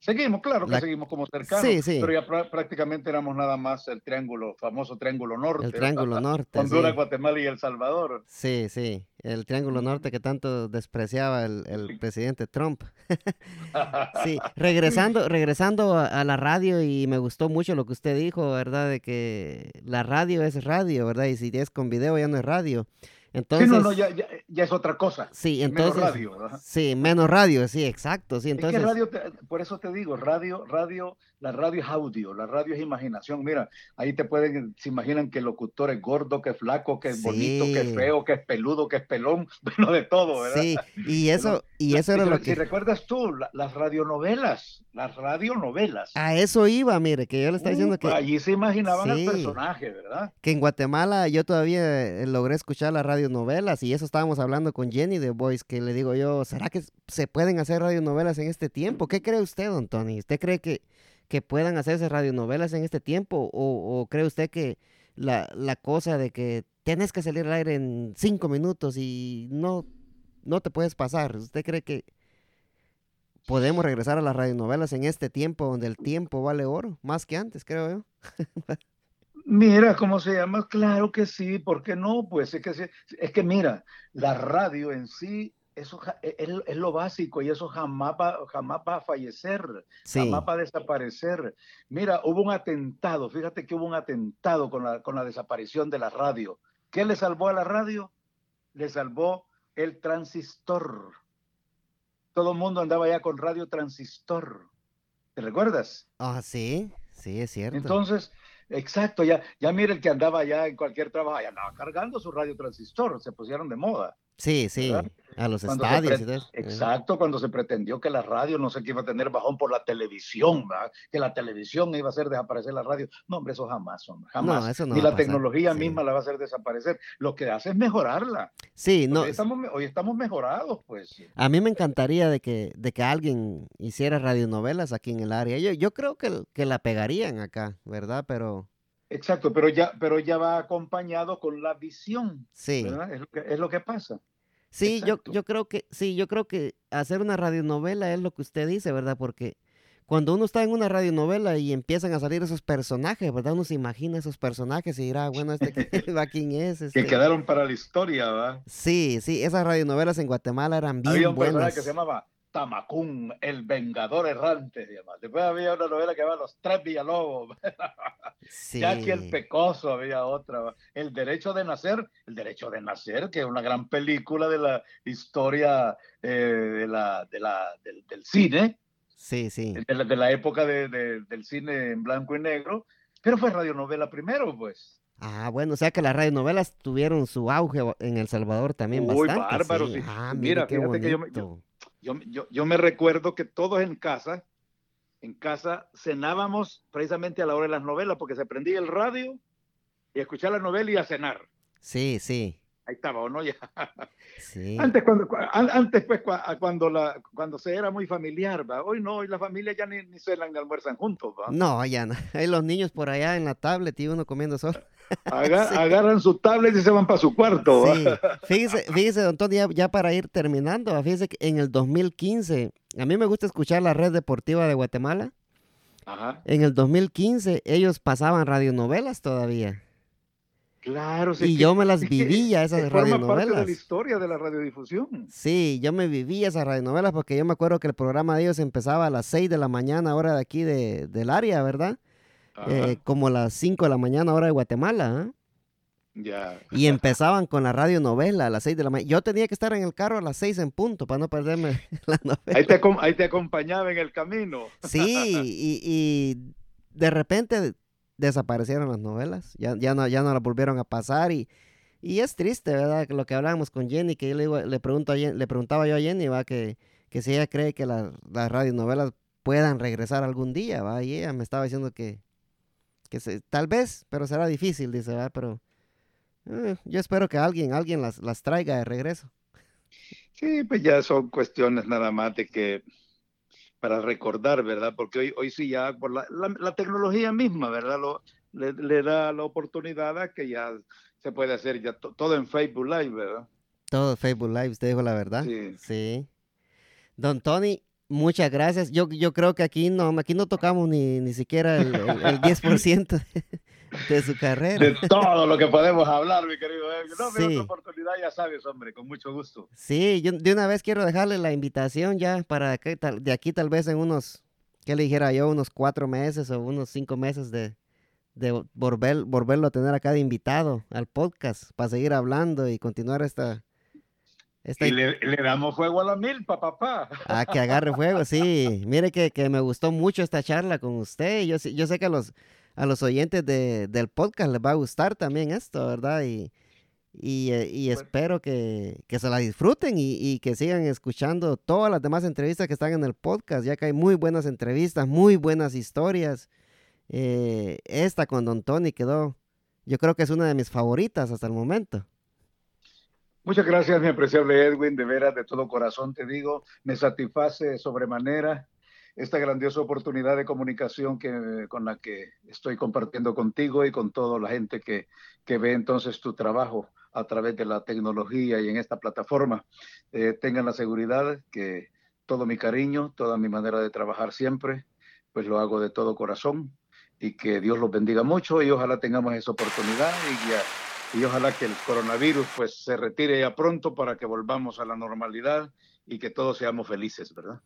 Seguimos, claro que seguimos como cercanos, pero ya prácticamente éramos nada más el triángulo, famoso triángulo norte. El triángulo norte. Honduras, Guatemala y El Salvador. Sí, sí, el triángulo norte que tanto despreciaba el, presidente Trump. sí, regresando, regresando a, la radio y me gustó mucho lo que usted dijo, ¿verdad? De que la radio es radio, ¿verdad? Y si es con video ya no es radio. Entonces, sí, no, no, ya, ya, es otra cosa. Sí, entonces. Menos radio, ¿verdad? Sí, menos radio, sí, exacto. Sí, entonces... Es que radio, por eso te digo, radio, radio, la radio es audio, la radio es imaginación. Mira, ahí te pueden, se imaginan que el locutor es gordo, que es flaco, que es bonito, que es feo, que es peludo, que es pelón, bueno, de todo, ¿verdad? Sí, y eso, y eso era lo que. Si recuerdas tú, las radionovelas, las radionovelas. A eso iba, mire, que yo le estaba diciendo que. Allí se imaginaban al personaje, ¿verdad? Que en Guatemala yo todavía eh, logré escuchar las radionovelas y eso estábamos hablando con Jenny de Voice, que le digo yo, ¿será que se pueden hacer radionovelas en este tiempo? ¿Qué cree usted, don Tony? ¿Usted cree que que puedan hacerse radionovelas en este tiempo? ¿O, cree usted que la, la, cosa de que tienes que salir al aire en cinco minutos y no, no te puedes pasar? ¿Usted cree que podemos regresar a las radionovelas en este tiempo donde el tiempo vale oro? Más que antes, creo yo. Mira, ¿cómo se llama? Claro que sí, ¿por qué no? Pues es que, es que mira, la radio en sí eso e, es, lo básico y eso jamás va, jamás va a fallecer, jamás va a desaparecer. Mira, hubo un atentado, fíjate que hubo un atentado con la, con la desaparición de la radio. ¿Qué le salvó a la radio? le salvó el transistor. Todo el mundo andaba ya con radio transistor. ¿Te recuerdas? Ah, sí, sí, es cierto. Entonces, exacto, ya, ya mire el que andaba ya en cualquier trabajo, ya andaba cargando su radio transistor, se pusieron de moda. Sí, sí, a los estadios. exacto, cuando se pretendió que la radio no sé qué iba a tener bajón por la televisión, ¿verdad? que la televisión iba a hacer desaparecer la radio. No, hombre, eso jamás, hombre, jamás. No, eso no Ni la tecnología misma la va a hacer desaparecer. Lo que hace es mejorarla. Sí, no. Hoy estamos, hoy estamos mejorados, pues. A mí me encantaría de que, de que alguien hiciera radionovelas aquí en el área. Yo, yo creo que, que la pegarían acá, ¿verdad? Pero... Exacto, pero ya, pero ya va acompañado con la visión. Sí. Es, lo que, es lo que pasa. Sí, yo, yo creo que, sí, yo creo que hacer una radionovela es lo que usted dice, ¿verdad? Porque cuando uno está en una radionovela y empiezan a salir esos personajes, ¿verdad? Uno se imagina esos personajes y dirá, bueno, este va quién es. Este? Que quedaron para la historia, ¿verdad? Sí, sí, esas radionovelas en Guatemala eran bien Había un buenas. personaje que se llamaba Tamacún, el vengador errante. Después había una novela que llamaba Los Tres Villalobos. Ya que el Pecoso había otra. El Derecho de Nacer, El Derecho de Nacer, que es una gran película de la historia eh, de la, de la, del, cine. Sí, sí. De la, de la época de, del cine en blanco y negro. Pero fue radionovela primero, pues. Ah, bueno, o sea que las radionovelas tuvieron su auge en El Salvador también Muy bastante. bárbaro, sí. Ah, mira, fíjate que yo, yo, me recuerdo que todos en casa, en casa cenábamos precisamente a la hora de las novelas, porque se prendía el radio y escuchaba la novela y a cenar. Sí, sí. Ahí estaba, ¿o no? Ya. Antes, cuando, antes pues, cuando, la, cuando se era muy familiar, ¿va? Hoy no, hoy la familia ya ni, ni cenan ni almuerzan juntos, ¿va? No, ya no. Hay los niños por allá en la tablet y uno comiendo solo. Agarran su tablet y se van para su cuarto. Sí. Fíjese, fíjese, don Tony, ya, para ir terminando, fíjese que en el 2015, a mí me gusta escuchar la red deportiva de Guatemala. Ajá. En el 2015 ellos pasaban radionovelas todavía. Claro, sí. Y yo me las vivía, esas radionovelas. Parte de la historia de la radiodifusión. Sí, yo me vivía esas radionovelas porque yo me acuerdo que el programa de ellos empezaba a las 6 de la mañana, hora de aquí de, del área, ¿verdad? Eh, como las 5 de la mañana hora de Guatemala. ¿ah? Ya. Y empezaban con la radionovela a las 6 de la mañana. Yo tenía que estar en el carro a las 6 en punto para no perderme la novela. Ahí te, ahí te acompañaba en el camino. Sí, y, de repente desaparecieron las novelas. Ya, ya, no, ya no las volvieron a pasar y, y es triste, ¿verdad? Lo que hablábamos con Jenny, que le, le, pregunto le preguntaba yo a Jenny, ¿va? Que, que si ella cree que las radionovelas puedan regresar algún día, ¿va? Y ella me estaba diciendo que, que se, tal vez, pero será difícil, dice, ¿verdad? Pero eh, yo espero que alguien, alguien las, las traiga de regreso. Sí, pues ya son cuestiones nada más de que para recordar, ¿verdad? Porque hoy, hoy sí ya por la, la, tecnología misma, ¿verdad? Lo, le, da la oportunidad a que ya se puede hacer ya todo en Facebook Live, ¿verdad? Todo Facebook Live, usted dijo la verdad. Sí. sí. Don Tony, Muchas gracias. Yo, yo creo que aquí no, aquí no tocamos ni, ni siquiera el, el, 10% de, su carrera. De todo lo que podemos hablar, mi querido. No, sí. otra oportunidad, ya sabes, hombre, con mucho gusto. Sí, yo de una vez quiero dejarle la invitación ya para que tal, de aquí tal vez en unos, ¿qué le dijera yo? Unos cuatro meses o unos cinco meses de, de volver, volverlo a tener acá de invitado al podcast para seguir hablando y continuar esta y le, damos fuego a la milpa, papá. Ah, que agarre fuego, sí. Mire que, me gustó mucho esta charla con usted. Yo, yo sé que a los, a los oyentes del podcast les va a gustar también esto, ¿verdad? Y, y, eh, pues espero que, se la disfruten y, que sigan escuchando todas las demás entrevistas que están en el podcast, ya que hay muy buenas entrevistas, muy buenas historias. Eh, esta con Don Tony quedó, yo creo que es una de mis favoritas hasta el momento. Muchas gracias, mi apreciable Edwin, de veras, de todo corazón te digo, me satisface sobremanera esta grandiosa oportunidad de comunicación que, con la que estoy compartiendo contigo y con toda la gente que, que ve entonces tu trabajo a través de la tecnología y en esta plataforma. Eh, tengan la seguridad que todo mi cariño, toda mi manera de trabajar siempre, pues lo hago de todo corazón y que Dios los bendiga mucho y ojalá tengamos esa oportunidad y ya y ojalá que el coronavirus pues se retire ya pronto para que volvamos a la normalidad y que todos seamos felices, ¿verdad?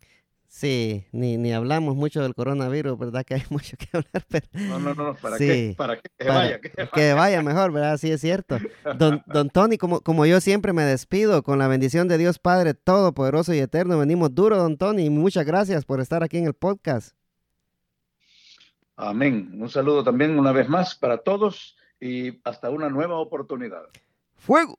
Sí, ni, ni hablamos mucho del coronavirus, ¿verdad? Que hay mucho que hablar, pero... No, no, no, ¿para qué? ¿Para qué? Que vaya, que vaya. Que vaya mejor, ¿verdad? Sí, es cierto. Don, don Tony, como, como yo siempre me despido, con la bendición de Dios Padre Todopoderoso y Eterno, venimos duro, don Tony, y muchas gracias por estar aquí en el podcast. Amén. Un saludo también una vez más para todos y hasta una nueva oportunidad. Fuego.